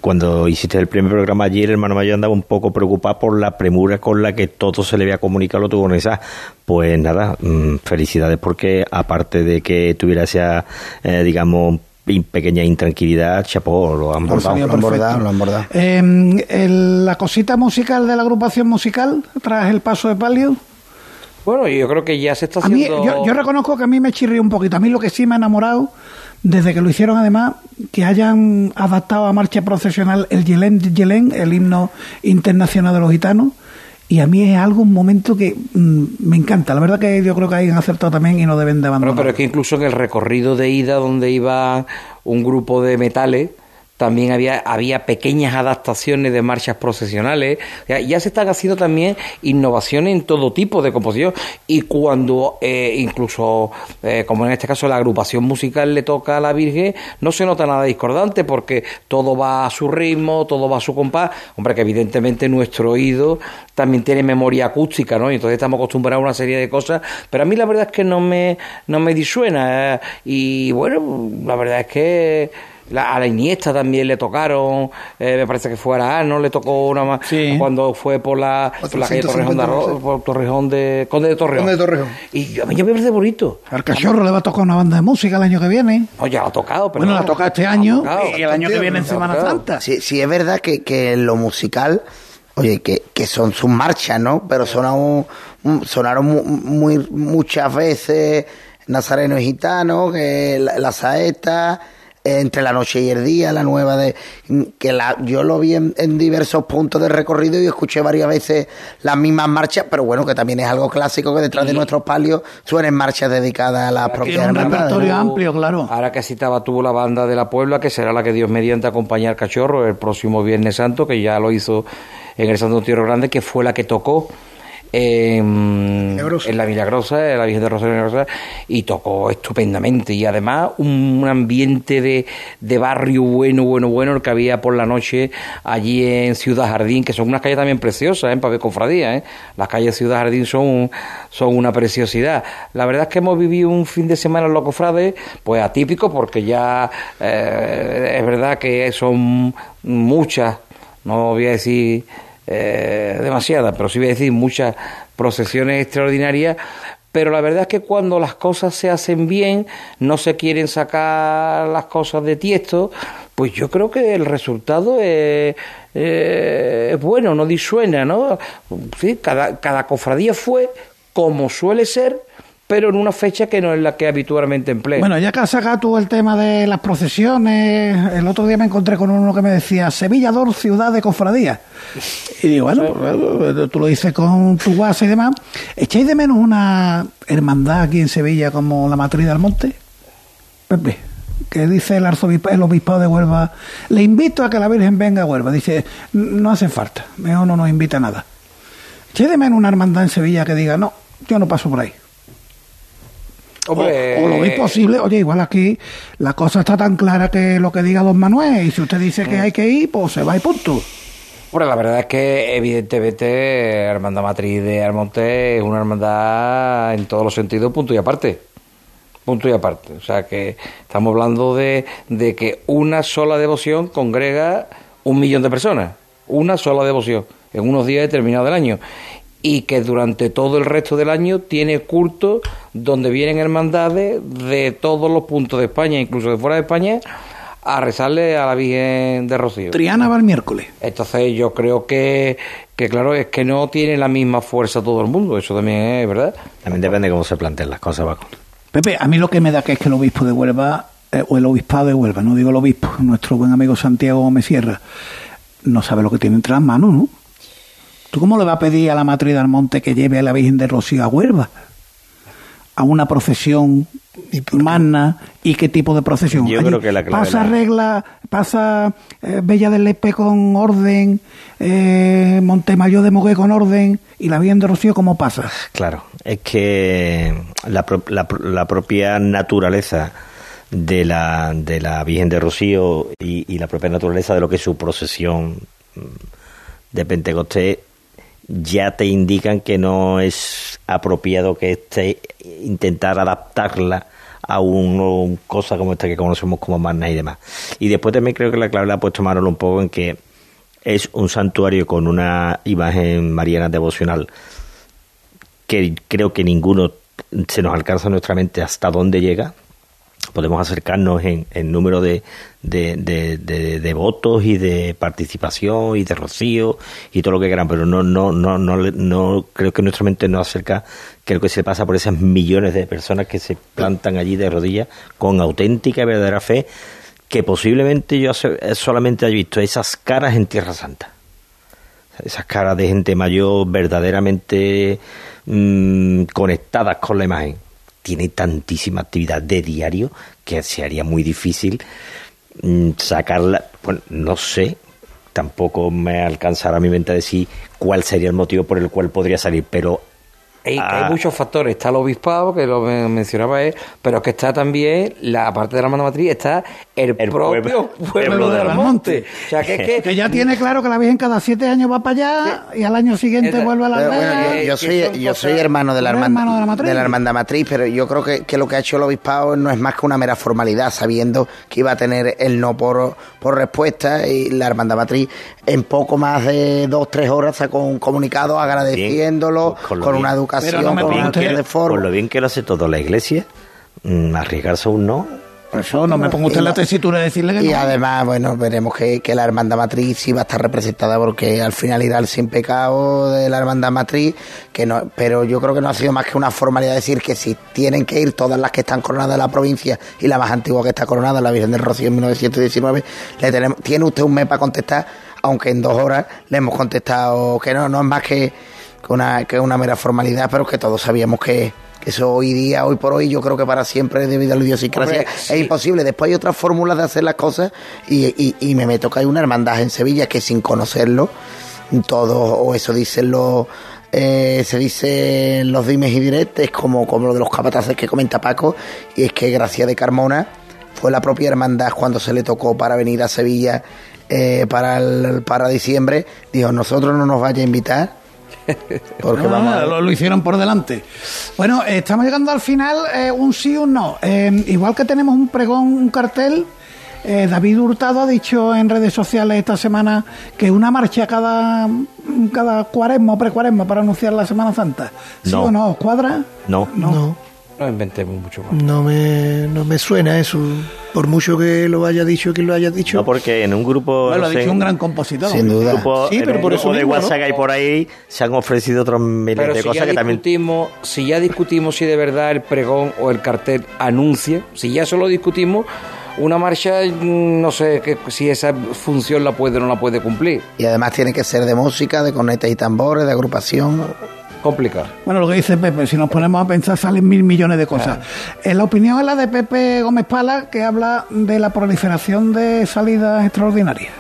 J: cuando hiciste el primer programa ayer el hermano mayor andaba un poco preocupado por la premura con la que todo se le había comunicado lo tuvo esa pues nada mm, felicidades porque aparte de que tuviera esa eh, digamos pequeña intranquilidad chapó lo han
C: Ha
J: bordado
D: lo han bordado, lo han bordado.
C: Eh, el- la cosita musical de la agrupación musical tras el paso de palio.
I: Bueno, yo creo que ya se está
C: A mí,
I: haciendo...
C: yo, yo reconozco que a mí me chirrió un poquito. A mí lo que sí me ha enamorado, desde que lo hicieron además, que hayan adaptado a marcha procesional el Yelén Yelén, el himno internacional de los gitanos. Y a mí es algo, un momento que mm, me encanta. La verdad que yo creo que hayan acertado también y no deben de
I: Bueno,
C: abandonar.
I: pero es que incluso en el recorrido de ida donde iba un grupo de metales también había, había pequeñas adaptaciones de marchas procesionales. Ya se están haciendo también innovaciones en todo tipo de composición. Y cuando eh, incluso, eh, como en este caso, la agrupación musical le toca a la Virgen, no se nota nada discordante porque todo va a su ritmo, todo va a su compás. Hombre, que evidentemente nuestro oído también tiene memoria acústica, ¿no? Y entonces estamos acostumbrados a una serie de cosas. Pero a mí la verdad es que no me, no me disuena. eh. Y bueno, la verdad es que la- a la Iniesta también le tocaron, eh, me parece que fue a Arano, le tocó una más
C: Sí.
I: cuando fue por la, por la calle Torrejón de,
H: 450,
I: Arro-
H: no sé.
I: por Torrejón de Conde de Torreón.
H: Conde de Torrejón.
I: Y yo- a mí me parece bonito.
C: Al cachorro le va a tocar una banda de música el año que viene.
I: No, ya lo ha tocado, pero
C: bueno, la
I: no,
C: toca este
I: ha
C: año
I: tocado.
C: y el año que viene en
I: Ha
C: Semana
I: tocado.
C: Santa.
D: Sí, sí es verdad que, que en lo musical, oye, que, que son sus marchas, ¿no? Pero sonaron, un- sonaron mu- muy, muchas veces Nazareno y Gitano, que la, la saeta, entre la noche y el día, la nueva de que la, yo lo vi en, en diversos puntos de recorrido y escuché varias veces las mismas marchas, pero bueno, que también es algo clásico que detrás de nuestros palios suenen marchas dedicadas a las propias
C: Tiene un
D: hermandades,
C: repertorio
D: ¿no?
C: amplio, claro.
I: Ahora que citaba tuvo la banda de la Puebla, que será la que Dios mediante acompañar al cachorro el próximo Viernes Santo, que ya lo hizo en el Santo Tierro Grande, que fue la que tocó en,
H: Milagrosa.
I: en la Milagrosa, en la Virgen de Rosario Milagrosa, y tocó estupendamente. Y además un ambiente de, de barrio bueno, bueno, bueno, el que había por la noche allí en Ciudad Jardín, que son unas calles también preciosas, ¿eh? para ver cofradía, ¿eh? Las calles de Ciudad Jardín son, son una preciosidad. La verdad es que hemos vivido un fin de semana en los cofrades, pues atípico, porque ya eh, es verdad que son muchas, no voy a decir eh, demasiadas, pero sí voy a decir muchas procesiones extraordinarias. Pero la verdad es que cuando las cosas se hacen bien, no se quieren sacar las cosas de tiesto, pues yo creo que el resultado es, eh, bueno, no disuena, ¿no? Sí, cada, cada cofradía fue como suele ser, pero en una fecha que no es la que habitualmente emplea.
C: Bueno, ya que has sacado tú el tema de las procesiones, el otro día me encontré con uno que me decía Sevilla Dor, ciudad de cofradía. Y digo, bueno, pues, tú lo dices con tu guasa y demás. ¿Echáis de menos una hermandad aquí en Sevilla como la Matriz del Monte? Pepe, que dice el arzobispo, el obispado de Huelva, le invito a que la Virgen venga a Huelva. Dice, no hace falta, mejor no nos invita a nada. ¿Echáis de menos una hermandad en Sevilla que diga, no, yo no paso por ahí?
I: Hombre,
C: O, o lo veis posible, oye, igual aquí la cosa está tan clara que lo que diga don Manuel, y si usted dice que hay que ir, pues se va y punto.
I: Bueno, la verdad es que evidentemente Hermandad Matriz de Almonte es una hermandad en todos los sentidos, punto y aparte. punto y aparte. O sea que estamos hablando de, de que una sola devoción congrega un millón de personas, una sola devoción, en unos días determinados del año. Y que durante todo el resto del año tiene culto donde vienen hermandades de todos los puntos de España, incluso de fuera de España, a rezarle a la Virgen de Rocío.
C: Triana va el miércoles.
I: Entonces yo creo que, que claro, es que no tiene la misma fuerza todo el mundo, eso también es verdad.
J: También depende de cómo se planteen las cosas, Paco.
C: Pepe, a mí lo que me da que es que el obispo de Huelva, eh, o el obispado de Huelva, no digo el obispo, nuestro buen amigo Santiago Gómez Sierra, no sabe lo que tiene entre las manos, ¿no? ¿Tú cómo le vas a pedir a la matriz del monte que lleve a la Virgen de Rocío a Huelva? A una procesión magna y qué tipo de procesión.
J: Yo
C: Allí
J: creo que la clave
C: pasa
J: la-
C: regla, pasa eh, Bella del Lepe con orden, eh, Montemayor de Mogué con orden y la Virgen de Rocío cómo pasa.
J: Claro, es que la, pro- la pro- la propia naturaleza de la, de la Virgen de Rocío y, y la propia naturaleza de lo que es su procesión de Pentecostés ya te indican que no es apropiado que este intentar adaptarla a un, un cosa como esta que conocemos como Magna y demás. Y después también creo que la clave la ha puesto Manolo un poco en que es un santuario con una imagen mariana devocional que creo que ninguno se nos alcanza en nuestra mente hasta dónde llega. Podemos acercarnos en, en número de, de, de, votos y de participación y de rocío y todo lo que quieran, pero no, no, no, no, no creo que nuestra mente no acerca que lo que se pasa por esas millones de personas que se plantan allí de rodillas con auténtica y verdadera fe, que posiblemente yo se- solamente haya visto esas caras en Tierra Santa esas caras de gente mayor verdaderamente mm, conectadas con la imagen. Tiene tantísima actividad de diario que se haría muy difícil mm, sacarla. Bueno, no sé, tampoco me alcanzará mi mente a decir cuál sería el motivo por el cual podría salir, pero
I: Hay,
J: Ah.
I: hay muchos factores. Está el obispado, que lo men- mencionaba él, pero que está también, la parte de la hermandad matriz, está el,
J: El
I: propio
J: pueblo-
I: pueblo,
J: pueblo
I: del
J: del
I: monte. O sea, que es que... [laughs]
C: Que ya tiene claro que la Virgen cada siete años va para allá y al año siguiente
I: Esa-
C: vuelve a la
D: Pero
C: aldea.
D: bueno, yo, soy, yo
I: cosas-
D: soy hermano de la,
C: ¿Eres
D: hermandad,
C: hermano de la matriz?
D: de la hermandad matriz, pero yo creo que, que lo que ha hecho el obispado no es más que una mera formalidad, sabiendo que iba a tener el no por, por respuesta y la hermandad matriz en poco más de dos, tres horas sacó un comunicado agradeciéndolo
J: Bien, con
D: con, una
J: bien.
C: Pero no me
D: con de forma.
J: por lo bien que lo hace toda la iglesia, mm, arriesgarse a un no.
C: Eso no me ponga usted en la tesitura de decirle que
D: Y
C: no.
D: además, bueno, veremos que, que la hermandad matriz sí va a estar representada porque al final irá el sin pecado de la hermandad matriz, que no, pero yo creo que no ha sido más que una formalidad decir que si tienen que ir todas las que están coronadas en la provincia y la más antigua que está coronada, la Virgen del Rocío en 1919, le tenemos, tiene usted un mes para contestar, aunque en dos horas le hemos contestado que no, no es más que que una, que una mera formalidad, pero que todos sabíamos que, que eso hoy día, hoy por hoy, yo creo que para siempre, debido a la idiosincrasia,
I: Hombre, sí.
D: es imposible. Después hay otras fórmulas de hacer las cosas y, y, y me meto que hay una hermandad en Sevilla que sin conocerlo, todos, o eso dicen los... eh, se dicen los dimes y diretes como, como lo de los capataces que comenta Paco y es que Gracia de Carmona fue la propia hermandad cuando se le tocó para venir a Sevilla eh, para, el, para diciembre dijo nosotros no nos vaya a invitar [laughs] porque
C: No,
D: vamos a-
C: lo, lo hicieron por delante. Bueno, eh, estamos llegando al final, eh, un sí, un no. Eh, igual que tenemos un pregón, un cartel, eh, David Hurtado ha dicho en redes sociales esta semana que una marcha cada, cada cuaresma o precuaresma para anunciar la Semana Santa. ¿Sí
J: No.
C: o no? ¿Os cuadra?
J: No.
H: No,
I: No inventemos mucho más.
H: no me, no me suena eso. Por mucho que lo haya dicho quien lo haya dicho.
J: No, porque en un grupo.
C: Bueno, lo ha
J: no sé,
C: dicho un gran compositor.
D: Sin duda.
J: grupo,
H: Sí,
J: en
H: pero
J: un
H: por
J: grupo
H: eso
J: de
H: mismo, ¿no?
J: WhatsApp hay por ahí se han ofrecido otros miles
I: Pero
J: de
I: si
J: cosas
I: ya,
J: que también.
I: discutimos, si ya discutimos si de verdad el pregón o el cartel anuncia, si ya solo discutimos, una marcha, mm, no sé que, si esa función la puede o no la puede cumplir.
D: y además tiene que ser de música de cornetas y tambores de agrupación
I: Complicado.
C: Bueno, lo que dice Pepe, si nos ponemos a pensar salen mil millones de cosas. Eh, la opinión es la de Pepe Gómez Pala, que habla de la proliferación de salidas extraordinarias.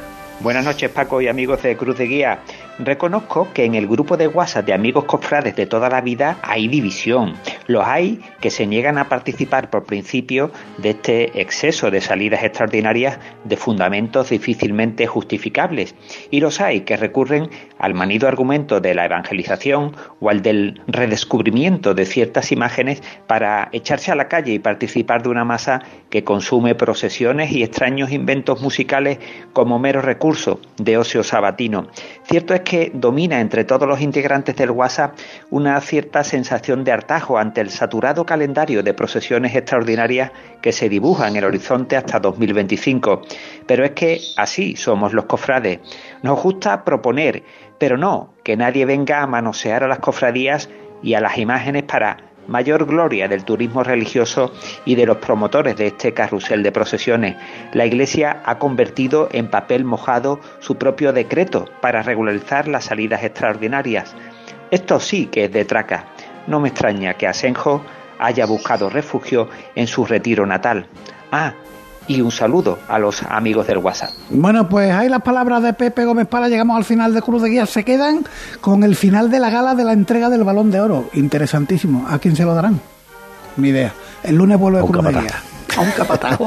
K: Buenas noches Paco y amigos de Cruz de Guía. Reconozco que en el grupo de WhatsApp de amigos cofrades de toda la vida hay división. Los hay que se niegan a participar por principio de este exceso de salidas extraordinarias de fundamentos difícilmente justificables y los hay que recurren al manido argumento de la evangelización o al del redescubrimiento de ciertas imágenes para echarse a la calle y participar de una masa que consume procesiones y extraños inventos musicales como mero recurso de ocio sabatino. Cierto es que domina entre todos los integrantes del WhatsApp una cierta sensación de hartajo ante el saturado calendario de procesiones extraordinarias que se dibuja en el horizonte hasta 2025. Pero es que así somos los cofrades. Nos gusta proponer, pero no que nadie venga a manosear a las cofradías y a las imágenes para mayor gloria del turismo religioso y de los promotores de este carrusel de procesiones. La Iglesia ha convertido en papel mojado su propio decreto para regularizar las salidas extraordinarias. Esto sí que es de traca. No me extraña que Asenjo haya buscado refugio en su retiro natal. Ah, y un saludo a los amigos del WhatsApp.
C: Bueno, pues ahí las palabras de Pepe Gómez Para, llegamos al final de Cruz de Guía, se quedan con el final de la gala de la entrega del Balón de Oro. Interesantísimo. ¿A quién se lo darán? Mi idea. El lunes vuelve a Cruz de Guía. [laughs] A un capataz,